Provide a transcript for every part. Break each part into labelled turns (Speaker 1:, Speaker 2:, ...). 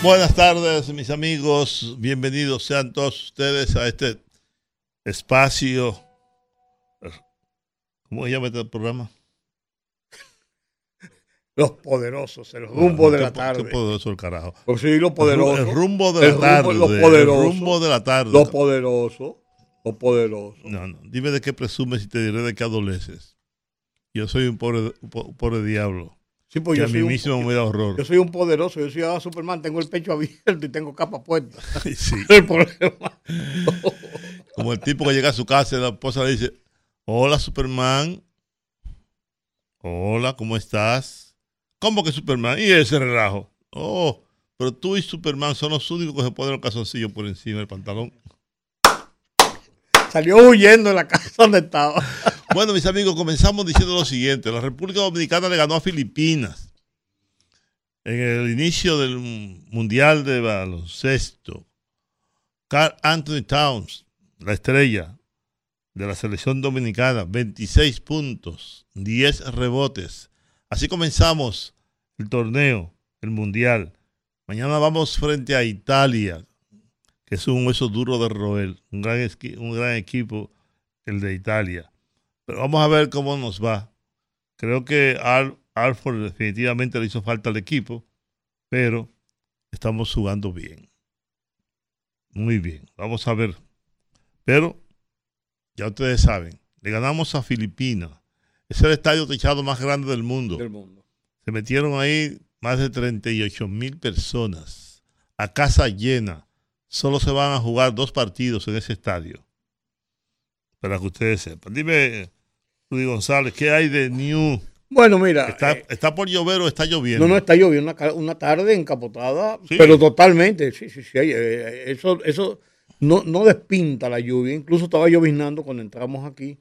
Speaker 1: Buenas tardes, mis amigos. Bienvenidos sean todos ustedes a este espacio. ¿Cómo se llama este programa?
Speaker 2: Los poderosos, el rumbo de la tarde.
Speaker 1: Qué poderoso el carajo.
Speaker 2: Pues sí, los poderosos.
Speaker 1: El rumbo de la tarde.
Speaker 2: Los poderosos.
Speaker 1: El rumbo de la tarde.
Speaker 2: Los poderosos. Los poderosos.
Speaker 1: No, no. Dime de qué presumes y te diré de qué adoleces. Yo soy un pobre, un pobre diablo.
Speaker 2: Sí, pues
Speaker 1: que
Speaker 2: yo
Speaker 1: a
Speaker 2: soy
Speaker 1: mí
Speaker 2: un-
Speaker 1: mismo me da horror.
Speaker 2: Yo soy un poderoso, yo soy a Superman, tengo el pecho abierto y tengo capa puesta.
Speaker 1: Sí.
Speaker 2: el problema.
Speaker 1: Como el tipo que llega a su casa y la esposa le dice, hola Superman, hola, ¿cómo estás? ¿Cómo que Superman? Y ese relajo. Oh, pero tú y Superman son los únicos que se ponen los calzoncillos por encima del pantalón.
Speaker 2: Salió huyendo de la casa donde estaba.
Speaker 1: Bueno, mis amigos, comenzamos diciendo lo siguiente. La República Dominicana le ganó a Filipinas en el inicio del Mundial de Baloncesto. Carl Anthony Towns, la estrella de la selección dominicana, 26 puntos, 10 rebotes. Así comenzamos el torneo, el Mundial. Mañana vamos frente a Italia, que es un hueso duro de roer, un gran, un gran equipo, el de Italia. Pero vamos a ver cómo nos va. Creo que Al Alford definitivamente le hizo falta al equipo, pero estamos jugando bien. Muy bien, vamos a ver. Pero ya ustedes saben, le ganamos a Filipinas. Es el estadio techado más grande del mundo.
Speaker 2: Del mundo.
Speaker 1: Se metieron ahí más de 38 mil personas a casa llena. Solo se van a jugar dos partidos en ese estadio. Para que ustedes sepan. Dime, Rudy González, ¿qué hay de New?
Speaker 2: Bueno, mira.
Speaker 1: ¿Está,
Speaker 2: eh,
Speaker 1: está por llover o está lloviendo?
Speaker 2: no, no, está lloviendo una, tarde encapotada,
Speaker 1: Sí.
Speaker 2: pero totalmente. Sí, sí, sí. eh, Eso, eso no, no despinta la lluvia. Incluso estaba lloviznando cuando entramos aquí.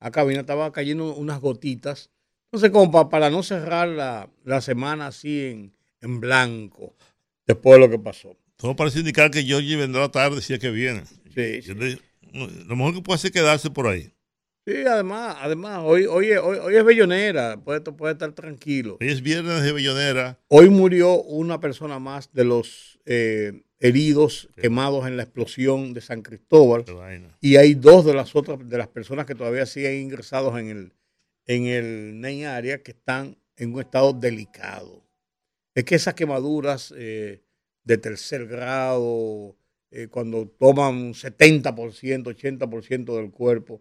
Speaker 2: A cabina estaba cayendo unas gotitas. Entonces, como pa- para no cerrar la, la semana así en, en blanco, después de lo que pasó.
Speaker 1: Todo parece indicar que Georgie vendrá tarde si es que viene.
Speaker 2: Sí,
Speaker 1: le- lo mejor que puede hacer es quedarse por ahí.
Speaker 2: Sí, además, además, hoy, hoy, hoy, hoy es bellonera, puede, puede estar tranquilo.
Speaker 1: Hoy es viernes de Bellonera.
Speaker 2: Hoy murió una persona más de los eh, heridos quemados en la explosión de San Cristóbal y hay dos de las otras de las personas que todavía siguen ingresados en el en el NEI área que están en un estado delicado. Es que esas quemaduras eh, de tercer grado, eh, cuando toman 70%, 80% del cuerpo,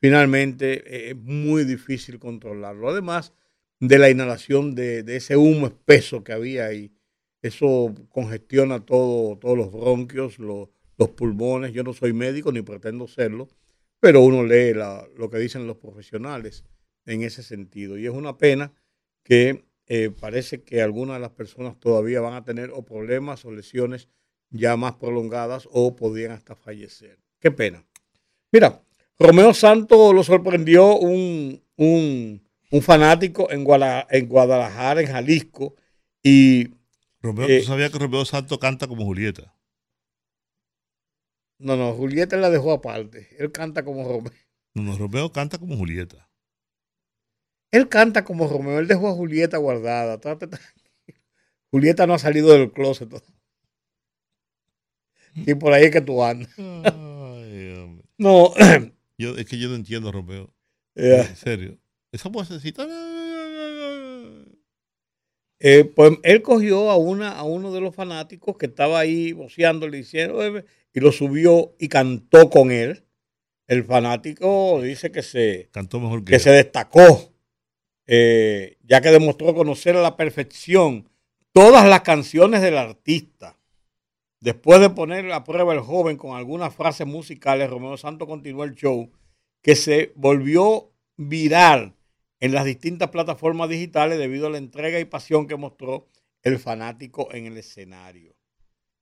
Speaker 2: finalmente eh, es muy difícil controlarlo. Además de la inhalación de, ese humo espeso que había ahí, eso congestiona todo, todos los bronquios, lo- los pulmones. Yo no soy médico ni pretendo serlo, pero uno lee lo que dicen los profesionales en ese sentido. Y es una pena que eh, parece que algunas de las personas todavía van a tener o problemas o lesiones ya más prolongadas o podrían hasta fallecer. Qué pena. Mira, Romeo Santos lo sorprendió un, un, un fanático en, Guala- en Guadalajara, en Jalisco, y
Speaker 1: Romeo,
Speaker 2: Eh,
Speaker 1: ¿tú sabías que Romeo Santo canta como Julieta?
Speaker 2: no, no, Julieta la dejó aparte. Él canta como Romeo.
Speaker 1: No, no, Romeo canta como Julieta.
Speaker 2: Él canta como Romeo. Él dejó a Julieta guardada. Julieta no ha salido del closet. Y por ahí es que tú andas.
Speaker 1: Ay.
Speaker 2: No,
Speaker 1: Yo, es que yo no entiendo Romeo. En serio. Esa vocecita.
Speaker 2: eh, pues él cogió a, una, a uno de los fanáticos que estaba ahí voceándole diciendo, "Eh", y lo subió y cantó con él. El fanático dice que se,
Speaker 1: Cantó mejor que
Speaker 2: que se destacó, eh, ya que demostró conocer a la perfección todas las canciones del artista. Después de poner a prueba el joven con algunas frases musicales, Romeo Santos continuó el show que se volvió viral en las distintas plataformas digitales debido a la entrega y pasión que mostró el fanático en el escenario.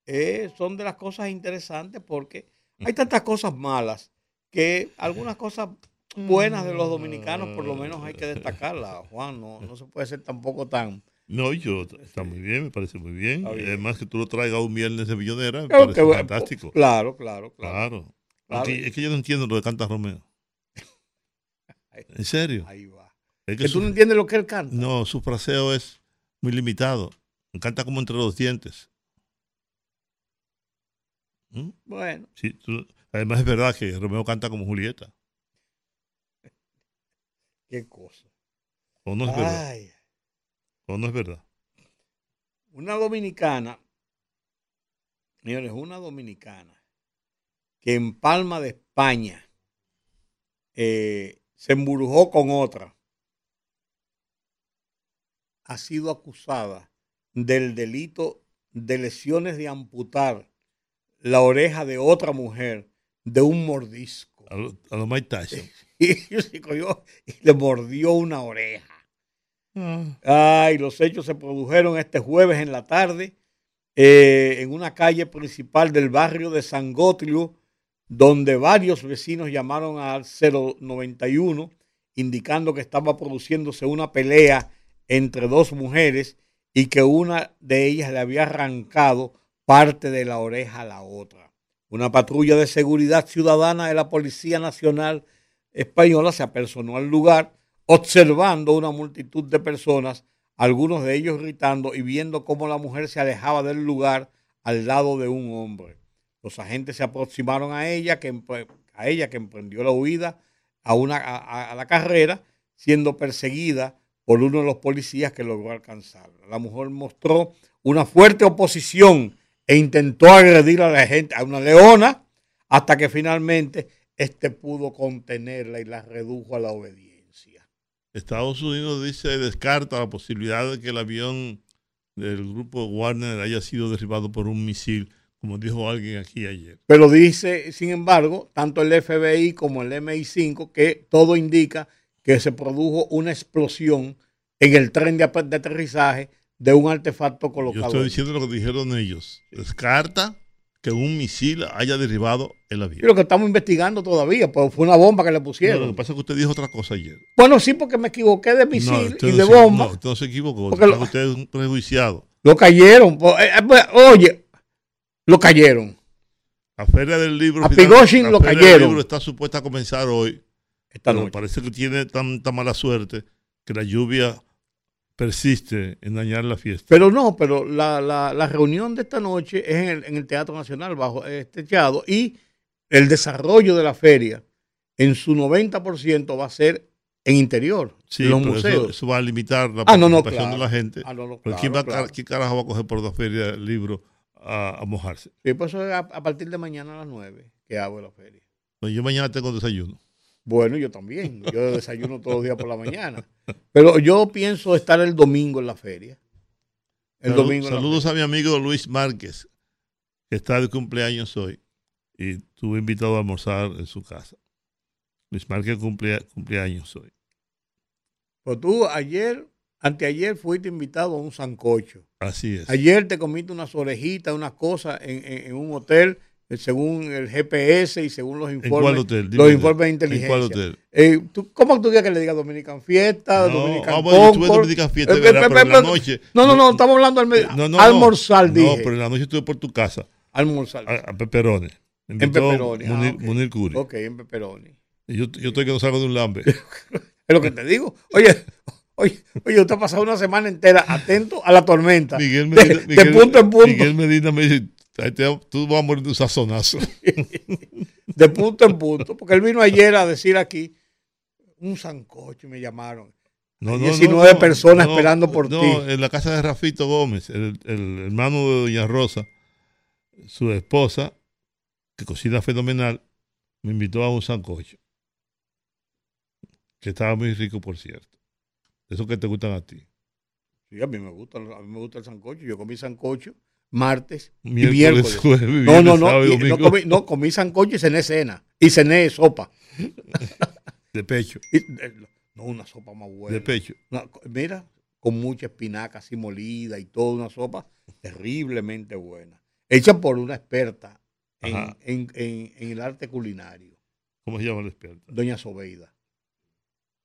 Speaker 2: eh, son de las cosas interesantes porque hay tantas cosas malas que algunas cosas buenas de los dominicanos por lo menos hay que destacarlas, Juan. No, no se puede ser tampoco tan...
Speaker 1: No, yo, está muy bien, me parece muy bien.
Speaker 2: Bien.
Speaker 1: Además que tú lo traigas un viernes de millonera, me parece
Speaker 2: que
Speaker 1: fantástico.
Speaker 2: Claro, claro, claro.
Speaker 1: Claro. Es que yo no entiendo lo de Canta Romeo. En serio.
Speaker 2: Ahí va.
Speaker 1: Es que
Speaker 2: Que tú no entiendes lo que él canta.
Speaker 1: no, su fraseo es muy limitado. Canta como entre los dientes. ¿Mm?
Speaker 2: Bueno,
Speaker 1: Sí, tú- además es verdad que Romeo canta como Julieta.
Speaker 2: qué cosa.
Speaker 1: ¿O no es verdad? ¿O no es verdad?
Speaker 2: una dominicana, señores, una dominicana que en Palma de España eh, se embrujó con otra, ha sido acusada del delito de lesiones de amputar la oreja de otra mujer de un mordisco.
Speaker 1: A lo, a lo Mike Tyson.
Speaker 2: Y cogió y le mordió una oreja. Ay, los hechos se produjeron este jueves en la tarde eh, en una calle principal del barrio de San Gotlio, donde varios vecinos llamaron al 091 indicando que estaba produciéndose una pelea entre dos mujeres y que una de ellas le había arrancado parte de la oreja a la otra. Una patrulla de seguridad ciudadana de la Policía Nacional Española se apersonó al lugar observando una multitud de personas, algunos de ellos gritando y viendo cómo la mujer se alejaba del lugar al lado de un hombre. Los agentes se aproximaron a ella, que, a ella que emprendió la huida a, una, a la carrera, siendo perseguida por uno de los policías que logró alcanzarla. La mujer mostró una fuerte oposición e intentó agredir a la gente, a una leona, hasta que finalmente este pudo contenerla y la redujo a la obediencia.
Speaker 1: Estados Unidos dice descarta la posibilidad de que el avión del grupo Warner haya sido derribado por un misil, como dijo alguien aquí ayer.
Speaker 2: Pero dice, sin embargo, tanto el FBI como el MI5 que todo indica que se produjo una explosión en el tren de, aterrizaje de un artefacto
Speaker 1: Yo
Speaker 2: colocado.
Speaker 1: estoy
Speaker 2: ahí.
Speaker 1: diciendo lo que dijeron ellos. Descarta que un misil haya derribado el
Speaker 2: Y
Speaker 1: avión.
Speaker 2: lo que estamos investigando todavía, pues fue una bomba que le
Speaker 1: No,
Speaker 2: pusieron.
Speaker 1: lo que pasa es que usted dijo otra cosa ayer.
Speaker 2: Bueno, sí, porque me equivoqué de misil
Speaker 1: no,
Speaker 2: y
Speaker 1: no
Speaker 2: de
Speaker 1: se-
Speaker 2: bomba.
Speaker 1: No, usted no se equivocó.
Speaker 2: Porque lo-
Speaker 1: Usted es un prejuiciado.
Speaker 2: Lo cayeron. pues, eh, eh, pues, Oye, lo cayeron.
Speaker 1: La feria del libro.
Speaker 2: A
Speaker 1: final-
Speaker 2: Pigoshin
Speaker 1: la
Speaker 2: lo
Speaker 1: feria
Speaker 2: cayeron.
Speaker 1: libro está supuesta a comenzar hoy.
Speaker 2: Esta
Speaker 1: pero
Speaker 2: noche.
Speaker 1: parece que tiene tanta mala suerte que la lluvia persiste en dañar la fiesta.
Speaker 2: Pero no, pero la, la- la reunión de esta noche es en el, en el Teatro Nacional bajo este techado y el desarrollo de la feria en su 90% va a ser en interior,
Speaker 1: Sí,
Speaker 2: en los museos.
Speaker 1: Eso, eso va a limitar la
Speaker 2: Ah, no, no,
Speaker 1: participación
Speaker 2: claro.
Speaker 1: de la gente.
Speaker 2: Ah, no, claro,
Speaker 1: ¿quién, va a
Speaker 2: claro.
Speaker 1: ¿Qué carajo va a coger por la feria del libro a, a mojarse?
Speaker 2: Sí, pues eso es a, a partir de mañana a las 9 que hago la feria.
Speaker 1: Pues yo mañana tengo desayuno.
Speaker 2: Bueno, yo también. Yo desayuno todos los días por la mañana. Pero yo pienso estar el domingo en la feria. El
Speaker 1: Salud-
Speaker 2: domingo.
Speaker 1: saludos a mi amigo Luis Márquez, que está de cumpleaños hoy. Y estuve invitado a almorzar en su casa. Luis Márquez cumple, cumpleaños hoy.
Speaker 2: Pues tú ayer, anteayer fuiste invitado a un sancocho.
Speaker 1: Así es.
Speaker 2: Ayer te comiste unas orejitas, unas cosas en, en- en un hotel, según el GPS y según los
Speaker 1: ¿En
Speaker 2: informes,
Speaker 1: hotel?
Speaker 2: Los
Speaker 1: de-
Speaker 2: informes de
Speaker 1: ¿En
Speaker 2: inteligencia.
Speaker 1: cuál hotel?
Speaker 2: Eh, ¿tú- ¿Cómo tú quieres que le diga Dominican Fiesta,
Speaker 1: No,
Speaker 2: Dominican
Speaker 1: ah, bueno, yo estuve en
Speaker 2: Concord?
Speaker 1: Dominican Fiesta,
Speaker 2: Eh, eh,
Speaker 1: pero en
Speaker 2: eh,
Speaker 1: la
Speaker 2: eh,
Speaker 1: noche.
Speaker 2: No, no, no, estamos hablando al
Speaker 1: No, no, no.
Speaker 2: almorzar,
Speaker 1: No,
Speaker 2: dije.
Speaker 1: pero en la noche estuve por tu casa,
Speaker 2: almorzar.
Speaker 1: a, a Peperone. Me
Speaker 2: en
Speaker 1: invitó
Speaker 2: Pepperoni. ah,
Speaker 1: Munir,
Speaker 2: ok.
Speaker 1: Munir Curi.
Speaker 2: Ok, en Pepperoni.
Speaker 1: Y yo, yo estoy que no salgo de un lambe.
Speaker 2: Es lo que te digo. Oye, oye, oye, usted ha pasado una semana entera atento a la tormenta.
Speaker 1: Miguel
Speaker 2: de,
Speaker 1: Medina,
Speaker 2: de
Speaker 1: Miguel-
Speaker 2: punto en punto.
Speaker 1: Miguel Medina me dice, "Ay, te- tú vas a morir de un sazonazo.
Speaker 2: de punto en punto, porque él vino ayer a decir aquí un sancocho y me llamaron.
Speaker 1: No,
Speaker 2: 19 personas esperando por
Speaker 1: no,
Speaker 2: ti.
Speaker 1: en la casa de Rafito Gómez, el, el hermano de Doña Rosa, su esposa, que cocina fenomenal, me invitó a un sancocho. Que estaba muy rico, por cierto. Eso que te gustan a ti.
Speaker 2: Sí, a mí me gusta, a mí me gusta el sancocho. Yo comí sancocho martes y
Speaker 1: Miércoles,
Speaker 2: miércoles.
Speaker 1: jueves,
Speaker 2: No,
Speaker 1: viernes,
Speaker 2: no, no,
Speaker 1: y
Speaker 2: no,
Speaker 1: domingo,
Speaker 2: comí, no, comí sancocho y cené cena. Y cené sopa.
Speaker 1: de pecho,
Speaker 2: Y, no, una sopa más buena.
Speaker 1: de pecho.
Speaker 2: Una- mira, con mucha espinaca así molida y toda una sopa terriblemente buena. hecha por una experta
Speaker 1: Ajá.
Speaker 2: en, en- en el arte culinario,
Speaker 1: ¿Cómo se llama la experta?
Speaker 2: doña Sobeida.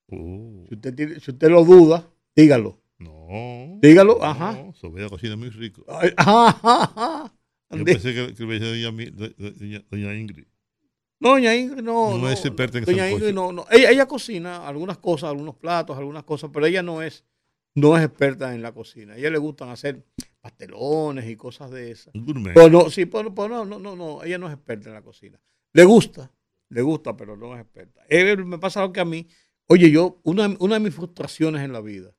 Speaker 1: Uh,
Speaker 2: Si usted, tiene- si usted lo duda, dígalo.
Speaker 1: No.
Speaker 2: Dígalo,
Speaker 1: no,
Speaker 2: ajá.
Speaker 1: Sobeda cocina muy rico.
Speaker 2: Ay, ajá, ajá.
Speaker 1: Yo pensé que, que me decía doña, doña, doña Ingrid.
Speaker 2: No, doña Ingrid no.
Speaker 1: No es experta en
Speaker 2: Doña. Ingrid no, no. Ella, ella cocina algunas cosas, algunos platos, algunas cosas, pero ella no es, no es experta en la cocina. A ella le gustan hacer pastelones y cosas de esas.
Speaker 1: Gourmet.
Speaker 2: Pero no, sí, pero, pero no, no, no, no, ella no es experta en la cocina. Le gusta, le gusta, pero no es experta. Me pasa lo que a mí, oye, yo, una, una de mis frustraciones en la vida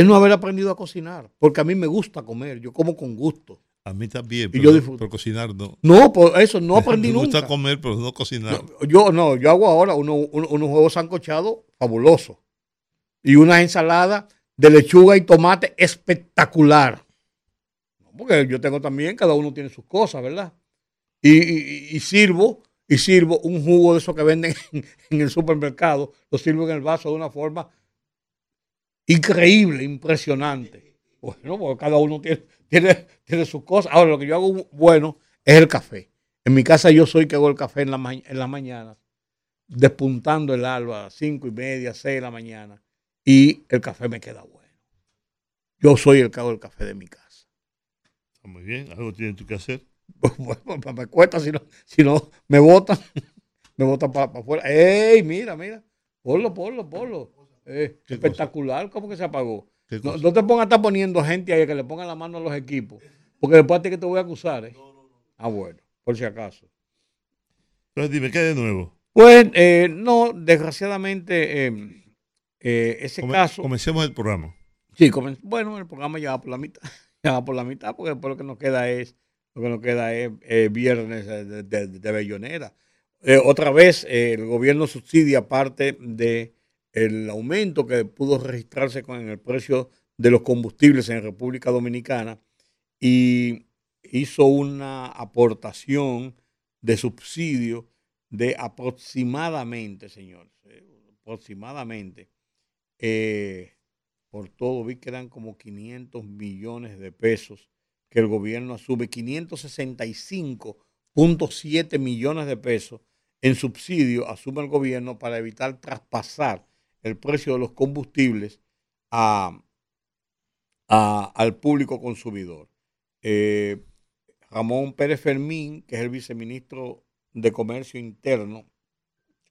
Speaker 2: es no haber aprendido a cocinar, porque a mí me gusta comer, yo como con gusto.
Speaker 1: A mí también,
Speaker 2: Y
Speaker 1: pero,
Speaker 2: yo disfruto.
Speaker 1: pero cocinar no.
Speaker 2: No, por eso no aprendí
Speaker 1: me gusta
Speaker 2: nunca.
Speaker 1: comer, pero no cocinar.
Speaker 2: No, yo no, yo hago ahora uno- uno- unos huevos sancochados fabulosos y una ensalada de lechuga y tomate espectacular. Porque yo tengo también, cada uno tiene sus cosas, ¿verdad? Y, y- y sirvo, y sirvo un jugo de esos que venden en, en el supermercado, lo sirvo en el vaso de una forma increíble, impresionante. Bueno, porque cada uno tiene, tiene, tiene sus cosas. Ahora, lo que yo hago bueno es el café. En mi casa yo soy que hago el café en la, en la mañana, despuntando el alba, cinco y media, seis de la mañana, y el café me queda bueno. Yo soy el que hago el café de mi casa.
Speaker 1: Está muy bien, algo tienes tú que hacer.
Speaker 2: Bueno, me cuesta, si no, si no me botan, me botan para afuera. ¡Ey, mira, mira! Ponlo, ponlo, ponlo. Eh,
Speaker 1: ¿Qué
Speaker 2: espectacular, ¿cómo que se apagó?
Speaker 1: ¿Qué
Speaker 2: No, no te pongas a estar poniendo gente ahí que le pongan la mano a los equipos, porque después ti que te voy a acusar, ¿eh? Ah, bueno, por si acaso.
Speaker 1: Entonces dime, ¿qué de nuevo?
Speaker 2: Pues eh, no, desgraciadamente, eh, eh, ese
Speaker 1: Come-
Speaker 2: caso.
Speaker 1: Comencemos el programa.
Speaker 2: Sí, comen- bueno, el programa ya va por la mitad. Ya va por la mitad, porque después lo que nos queda es, lo que nos queda es eh, viernes de, de- de Bellonera. Eh, otra vez, eh, el gobierno subsidia parte de el aumento que pudo registrarse con el precio de los combustibles en República Dominicana y hizo una aportación de subsidio de aproximadamente, señores, eh, aproximadamente, eh, por todo, vi que eran como 500 millones de pesos que el gobierno asume, 565.7 millones de pesos en subsidio asume el gobierno para evitar traspasar el precio de los combustibles al público consumidor. Eh, Ramón Pérez Fermín, que es el viceministro de Comercio Interno,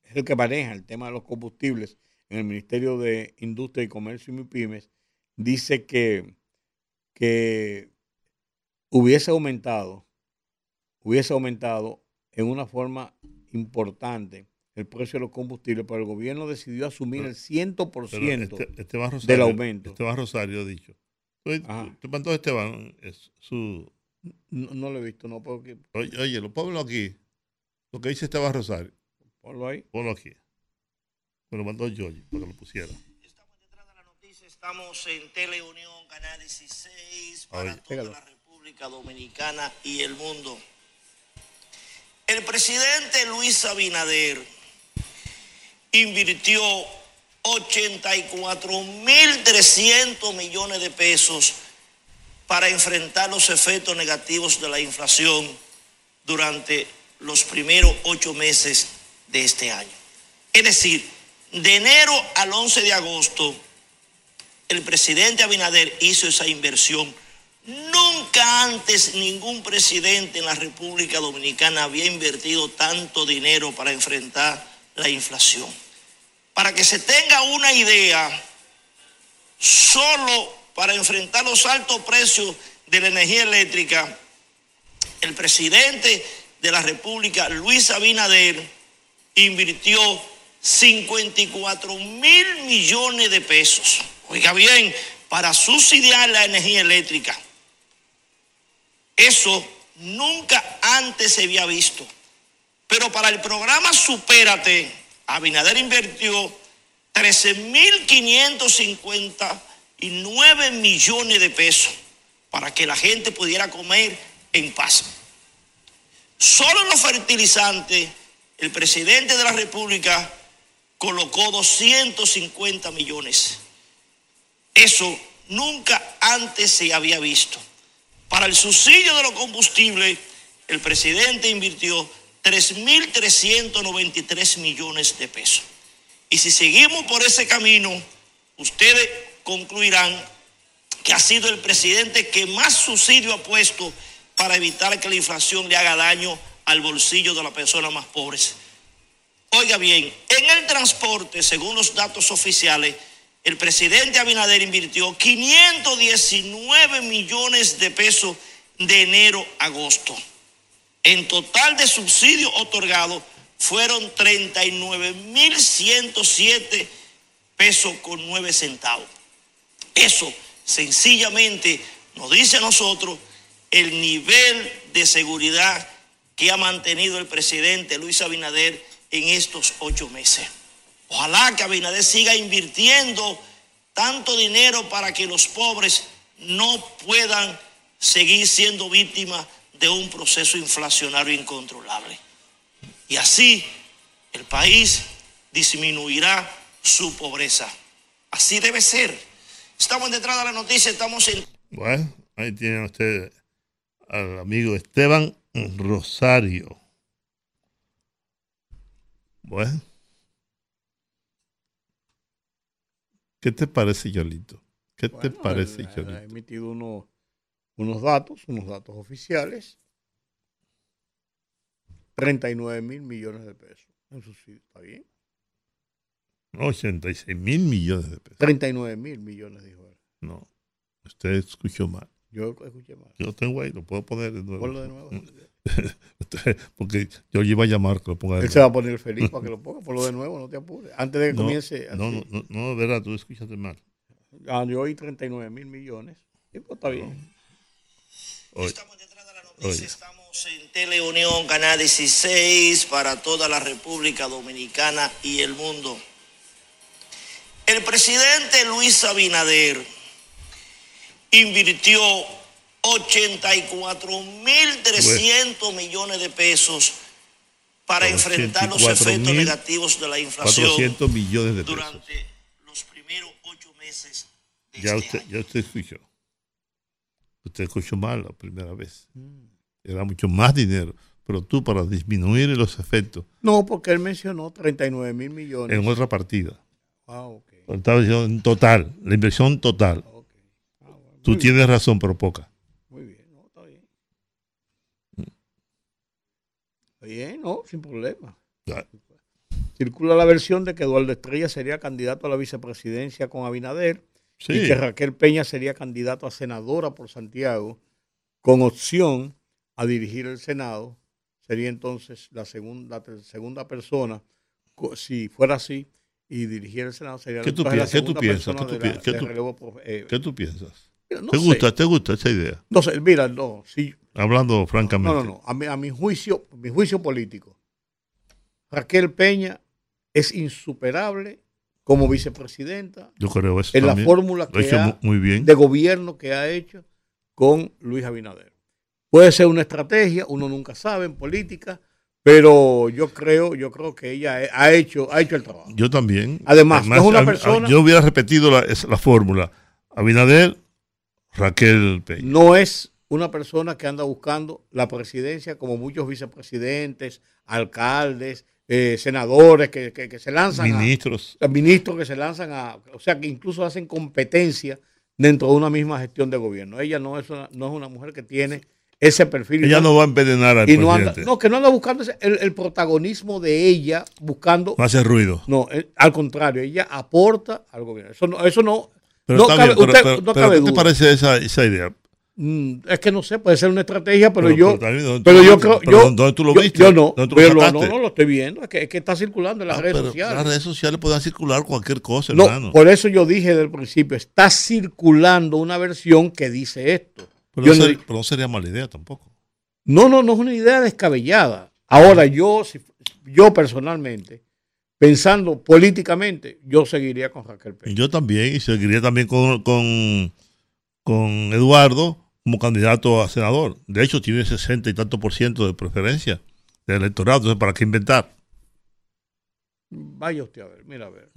Speaker 2: es el que maneja el tema de los combustibles en el Ministerio de Industria y Comercio y MIPIMES, dice que, que hubiese aumentado, hubiese aumentado en una forma importante el precio de los combustibles, pero el gobierno decidió asumir el 100%
Speaker 1: Pero este, Esteban Rosario,
Speaker 2: del aumento.
Speaker 1: Esteban Rosario ha dicho. Tú,
Speaker 2: Ajá.
Speaker 1: tú mandó a Esteban es su.
Speaker 2: No, no lo he visto, no puedo que-
Speaker 1: Oye, oye, lo ponlo aquí. Lo que dice Esteban Rosario.
Speaker 2: ponlo ahí.
Speaker 1: Ponlo aquí. Me lo mandó George para que lo pusiera.
Speaker 3: Estamos detrás de la noticia, estamos en Teleunión, Canal 16, para
Speaker 1: Oye.
Speaker 3: toda
Speaker 2: Pégalo.
Speaker 3: la República Dominicana y el mundo. El presidente Luis Abinader invirtió 84.300 millones de pesos para enfrentar los efectos negativos de la inflación durante los primeros ocho meses de este año. Es decir, de enero al 11 de agosto, el presidente Abinader hizo esa inversión. Nunca antes ningún presidente en la República Dominicana había invertido tanto dinero para enfrentar la inflación. Para que se tenga una idea, solo para enfrentar los altos precios de la energía eléctrica, el presidente de la República, Luis Abinader, invirtió 54 mil millones de pesos. Oiga bien, para subsidiar la energía eléctrica. Eso nunca antes se había visto. Pero para el programa Supérate, Abinader invirtió 13.559 millones de pesos para que la gente pudiera comer en paz. Solo en los fertilizantes, el presidente de la República colocó 250 millones. Eso nunca antes se había visto. Para el subsidio de los combustibles, el presidente invirtió 3.393 millones de pesos. Y si seguimos por ese camino, ustedes concluirán que ha sido el presidente que más subsidio ha puesto para evitar que la inflación le haga daño al bolsillo de las personas más pobres. Oiga bien, en el transporte, según los datos oficiales, el presidente Abinader invirtió 519 millones de pesos de enero a agosto. En total de subsidios otorgados fueron 39.107 pesos con 9 centavos. Eso sencillamente nos dice a nosotros el nivel de seguridad que ha mantenido el presidente Luis Abinader en estos ocho meses. Ojalá que Abinader siga invirtiendo tanto dinero para que los pobres no puedan seguir siendo víctimas de un proceso inflacionario incontrolable. Y así el país disminuirá su pobreza. Así debe ser. Estamos detrás de la noticia, estamos en...
Speaker 1: Bueno, ahí tienen ustedes al amigo Esteban Rosario. Bueno. ¿Qué te parece, Yolito? ¿Qué te parece, Yolito?
Speaker 2: Ha emitido unos, unos datos, unos datos oficiales. 39 mil millones de pesos en subsidio. ¿Está bien?
Speaker 1: 86 mil millones de pesos.
Speaker 2: 39 mil millones, dijo él.
Speaker 1: No, usted escuchó mal.
Speaker 2: Yo escuché mal.
Speaker 1: Yo tengo ahí, lo puedo poner de nuevo.
Speaker 2: Ponlo de nuevo.
Speaker 1: Usted- porque yo le iba a llamar que lo ponga de
Speaker 2: Él se va
Speaker 1: nuevo.
Speaker 2: a poner feliz para que lo ponga. Ponlo de nuevo, no te apures. Antes de que
Speaker 1: No,
Speaker 2: comience.
Speaker 1: No,
Speaker 2: así.
Speaker 1: no, no, no, de verdad, tú escuchaste mal.
Speaker 2: Ah, yo oí 39 mil millones. Sí, pues está bien.
Speaker 1: Oye,
Speaker 3: Estamos detrás de la noticia, estamos en Teleunión, Canal 16, para toda la República Dominicana y el mundo. El presidente Luis Abinader invirtió 84.300 millones de pesos para enfrentar los
Speaker 1: 84.000,
Speaker 3: efectos negativos de la inflación
Speaker 1: 400 millones de pesos.
Speaker 3: durante los primeros ocho meses de
Speaker 1: Ya
Speaker 3: este
Speaker 1: usted,
Speaker 3: año.
Speaker 1: ya usted escuchó. Usted escuchó mal la primera vez.
Speaker 2: Mm.
Speaker 1: Era mucho más dinero. Pero tú, para disminuir los efectos
Speaker 2: No, porque él mencionó 39 mil millones.
Speaker 1: en otra partida,
Speaker 2: Ah, ok.
Speaker 1: estaba diciendo en total, la inversión total.
Speaker 2: Ah, bueno,
Speaker 1: Tú tienes razón, pero poca.
Speaker 2: Muy bien, no, está bien. Está bien, no, sin problema.
Speaker 1: Ya.
Speaker 2: Circula la versión de que Eduardo Estrella sería candidato a la vicepresidencia con Abinader y
Speaker 1: Sí,
Speaker 2: que Raquel Peña sería candidato a senadora por Santiago con opción a dirigir el Senado. Sería entonces la segunda, la segunda persona, si fuera así, y dirigiera el Senado, sería
Speaker 1: ¿Qué tú piensas? ¿Qué tú piensas?
Speaker 2: persona
Speaker 1: ¿Qué tú
Speaker 2: eh,
Speaker 1: ¿qué tú piensas?
Speaker 2: mira, no
Speaker 1: ¿Te
Speaker 2: sé.
Speaker 1: gusta, te gusta esa idea?
Speaker 2: No sé, mira, no, si,
Speaker 1: Hablando francamente.
Speaker 2: no, no, no. A mi, a mi juicio, mi juicio político, Raquel Peña es insuperable como vicepresidenta
Speaker 1: Yo creo eso.
Speaker 2: en la fórmula
Speaker 1: Lo ha
Speaker 2: que
Speaker 1: hecho
Speaker 2: ha-
Speaker 1: mu- muy bien.
Speaker 2: de gobierno que ha hecho con Luis Abinader. Puede ser una estrategia, uno nunca sabe en política, pero yo creo, yo creo que ella ha hecho, ha hecho el trabajo.
Speaker 1: Yo también.
Speaker 2: Además, es una
Speaker 1: a- a-
Speaker 2: persona-
Speaker 1: yo hubiera repetido la fórmula. Abinader, Raquel Peña.
Speaker 2: No es una persona que anda buscando la presidencia como muchos vicepresidentes, alcaldes, eh, senadores que, que- que se lanzan
Speaker 1: Ministros.
Speaker 2: a ministros que se lanzan a, o sea, que incluso hacen competencia dentro de una misma gestión de gobierno. Ella no es una, no es una mujer que tiene ese perfil.
Speaker 1: Ella no va a envenenar al
Speaker 2: y no anda, no, que no anda buscando ese- el, el protagonismo de ella, buscando,
Speaker 1: No hace ruido.
Speaker 2: no, eh, al contrario, ella aporta al gobierno. Eso no, eso no,
Speaker 1: Pero
Speaker 2: no
Speaker 1: está
Speaker 2: cabe,
Speaker 1: bien, pero,
Speaker 2: usted-
Speaker 1: pero-
Speaker 2: no
Speaker 1: pero
Speaker 2: cabe
Speaker 1: ¿qué te parece esa, esa idea?
Speaker 2: Mm, es que no sé, puede ser una estrategia, pero,
Speaker 1: Pero-
Speaker 2: yo,
Speaker 1: pero también, ¿dónde tú
Speaker 2: pero
Speaker 1: lo
Speaker 2: yo
Speaker 1: viste?
Speaker 2: creo, yo,
Speaker 1: ¿dónde tú lo viste?
Speaker 2: yo no,
Speaker 1: ¿Dónde tú lo
Speaker 2: pero lo- no, no lo estoy viendo, es que, es que está circulando en las
Speaker 1: Ah,
Speaker 2: redes sociales.
Speaker 1: Las redes sociales pueden circular cualquier cosa,
Speaker 2: No,
Speaker 1: hermano.
Speaker 2: por eso yo dije desde el principio, está circulando una versión que dice esto.
Speaker 1: pero, no pero sería mala idea tampoco.
Speaker 2: No, no, no es una idea descabellada. Ahora, yo, yo personalmente, pensando políticamente, yo seguiría con Raquel
Speaker 1: Y
Speaker 2: Peña.
Speaker 1: yo también, y seguiría también con, con, con Eduardo como candidato a senador. De hecho, tiene 60 y tanto por ciento de preferencia del electorado. Entonces, ¿para qué inventar?
Speaker 2: Vaya usted a ver, mira a ver.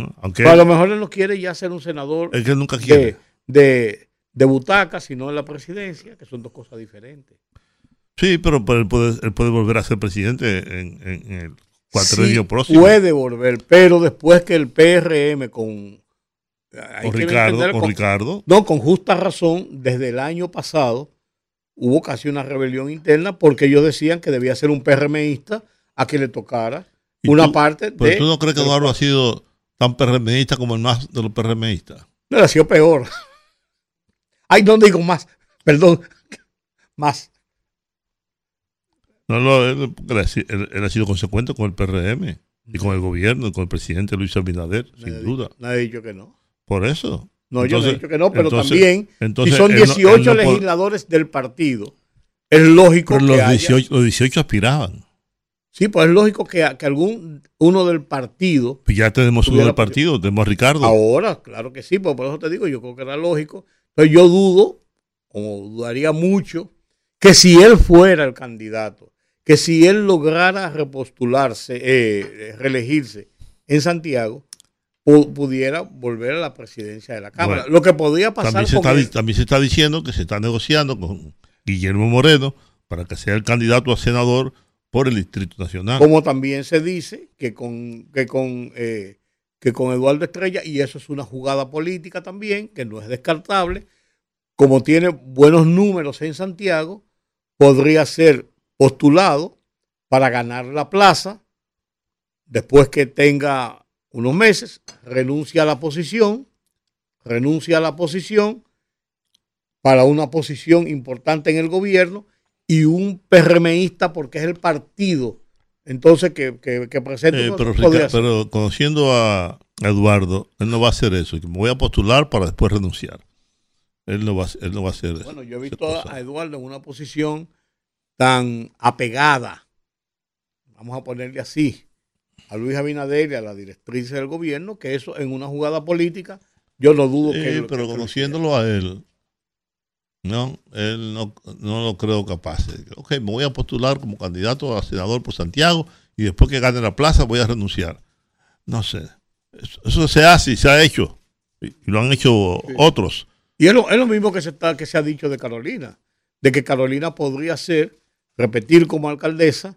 Speaker 2: a lo mejor él no quiere ya ser un senador
Speaker 1: es que él nunca quiere.
Speaker 2: de, de, de butaca, sino en la presidencia, que son dos cosas diferentes.
Speaker 1: Sí, pero, pero él, puede, él puede volver a ser presidente en, en- en el cuatrenio
Speaker 2: Sí,
Speaker 1: próximo.
Speaker 2: Puede volver, pero después que el PRM con... hay
Speaker 1: Con
Speaker 2: que
Speaker 1: Ricardo, con Ricardo.
Speaker 2: No, con justa razón, desde el año pasado hubo casi una rebelión interna porque ellos decían que debía ser un PRMista a que le tocara
Speaker 1: ¿Y
Speaker 2: una
Speaker 1: tú-
Speaker 2: parte
Speaker 1: Pero
Speaker 2: de...
Speaker 1: tú no crees que Eduardo ha sido tan PRMista como el más de los PRMistas.
Speaker 2: No, ha sido peor. Ay, no digo más, perdón, más.
Speaker 1: No, no, él, él él- él ha sido consecuente con el PRM y con el gobierno y con el presidente Luis Abinader,
Speaker 2: Nadie
Speaker 1: sin duda.
Speaker 2: Nadie ha dicho que no.
Speaker 1: Por eso.
Speaker 2: No, yo no he dicho que no, pero
Speaker 1: entonces-
Speaker 2: también,
Speaker 1: entonces
Speaker 2: si son
Speaker 1: él no- él
Speaker 2: 18
Speaker 1: no puede-
Speaker 2: legisladores del partido, es lógico
Speaker 1: Pero
Speaker 2: que
Speaker 1: los
Speaker 2: haya-
Speaker 1: 18, los 18 aspiraban.
Speaker 2: Sí, pues es lógico que, que algún uno del partido,
Speaker 1: Pues ya tenemos uno del partido, tenemos a Ricardo.
Speaker 2: ahora, claro que sí, pues por eso te digo, yo creo que era lógico. Entonces yo dudo, o dudaría mucho, que si él fuera el candidato, que si él lograra repostularse, eh, reelegirse en Santiago, pudiera volver a la presidencia de la Cámara.
Speaker 1: Bueno,
Speaker 2: Lo que podría pasar
Speaker 1: También se,
Speaker 2: con
Speaker 1: está, también se está diciendo que se está negociando con Guillermo Moreno para que sea el candidato a senador por el Distrito Nacional.
Speaker 2: como también se dice que con que con eh, que con Eduardo Estrella y eso es una jugada política también que no es descartable como tiene buenos números en Santiago podría ser postulado para ganar la plaza después que tenga unos meses renuncia a la posición renuncia a la posición para una posición importante en el gobierno y un PRMista porque es el partido entonces que, que, que presenta
Speaker 1: Eh, pero, pero conociendo a Eduardo, él no va a hacer eso. Me voy a postular para después renunciar. Él no va, a- él no va a hacer eso.
Speaker 2: bueno yo he visto a Eduardo en una posición tan apegada vamos a ponerle así a Luis Abinader y a la directriz del gobierno que eso en una jugada política yo no dudo
Speaker 1: Sí,
Speaker 2: que
Speaker 1: pero
Speaker 2: que
Speaker 1: conociéndolo a él, no, él no, no lo creo capaz. Ok, me voy a postular como candidato a senador por Santiago y después que gane la plaza voy a renunciar. No sé. Eso, eso se hace y se ha hecho. Y, y lo han hecho otros.
Speaker 2: Y es lo, es lo mismo que se, está, que se ha dicho de Carolina, de que Carolina podría ser, repetir como alcaldesa,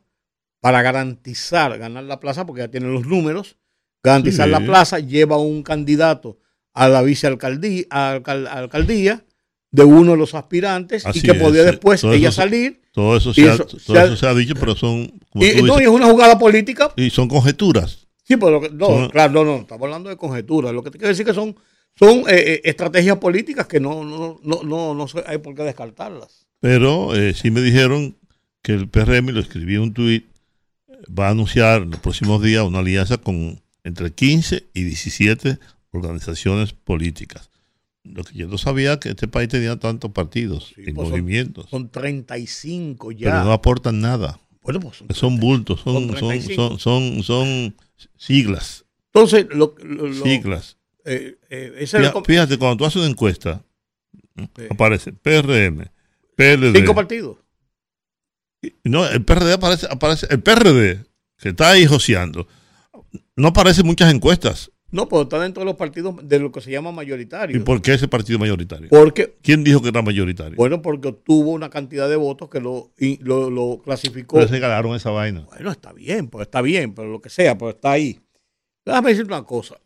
Speaker 2: para garantizar ganar la plaza, porque ya tiene los números, garantizar
Speaker 1: Sí.
Speaker 2: la plaza, lleva un candidato a la vicealcaldía alcal- alcaldía de uno de los aspirantes
Speaker 1: Así
Speaker 2: y que podía después ella
Speaker 1: eso-
Speaker 2: salir.
Speaker 1: Todo eso, se, ha, todo
Speaker 2: se ha-
Speaker 1: eso se ha dicho, pero son, como
Speaker 2: Y,
Speaker 1: tú
Speaker 2: no, y
Speaker 1: dices,
Speaker 2: es una jugada política.
Speaker 1: y son conjeturas.
Speaker 2: Sí, pero no,
Speaker 1: Son-
Speaker 2: claro, no, no, estamos hablando de conjeturas. Lo que te quiero decir que son, son eh, eh, estrategias políticas que no, no, no, no, no hay por qué descartarlas.
Speaker 1: Pero eh, sí me dijeron que el PRM, lo escribí en un tuit, va a anunciar en los próximos días una alianza con entre 15 y 17 organizaciones políticas. Lo que yo no sabía que este país tenía tantos partidos
Speaker 2: Sí,
Speaker 1: y
Speaker 2: pues son-
Speaker 1: movimientos,
Speaker 2: Son 35
Speaker 1: pero
Speaker 2: ya.
Speaker 1: no aportan nada.
Speaker 2: bueno, pues son
Speaker 1: Son bultos,
Speaker 2: Son
Speaker 1: son, son,
Speaker 2: 35.
Speaker 1: son, son, son siglas,
Speaker 2: Entonces, lo, lo- lo-
Speaker 1: siglas.
Speaker 2: eh, eh,
Speaker 1: Fíjate, cuando tú haces una encuesta, aparece PRM, PLD,
Speaker 2: cinco partidos.
Speaker 1: No, el PRD aparece, aparece, el PRD, que está ahí joseando, no aparece en muchas encuestas.
Speaker 2: No, pero está dentro de los partidos de lo que se llama mayoritario.
Speaker 1: ¿Y por qué ese partido mayoritario?
Speaker 2: Porque,
Speaker 1: ¿Quién dijo que era mayoritario?
Speaker 2: bueno, porque obtuvo una cantidad de votos que lo, y lo, lo clasificó.
Speaker 1: Pero se ganaron esa vaina.
Speaker 2: Bueno, está bien, pues está bien, pero lo que sea, pero está ahí. Déjame decirte una cosa.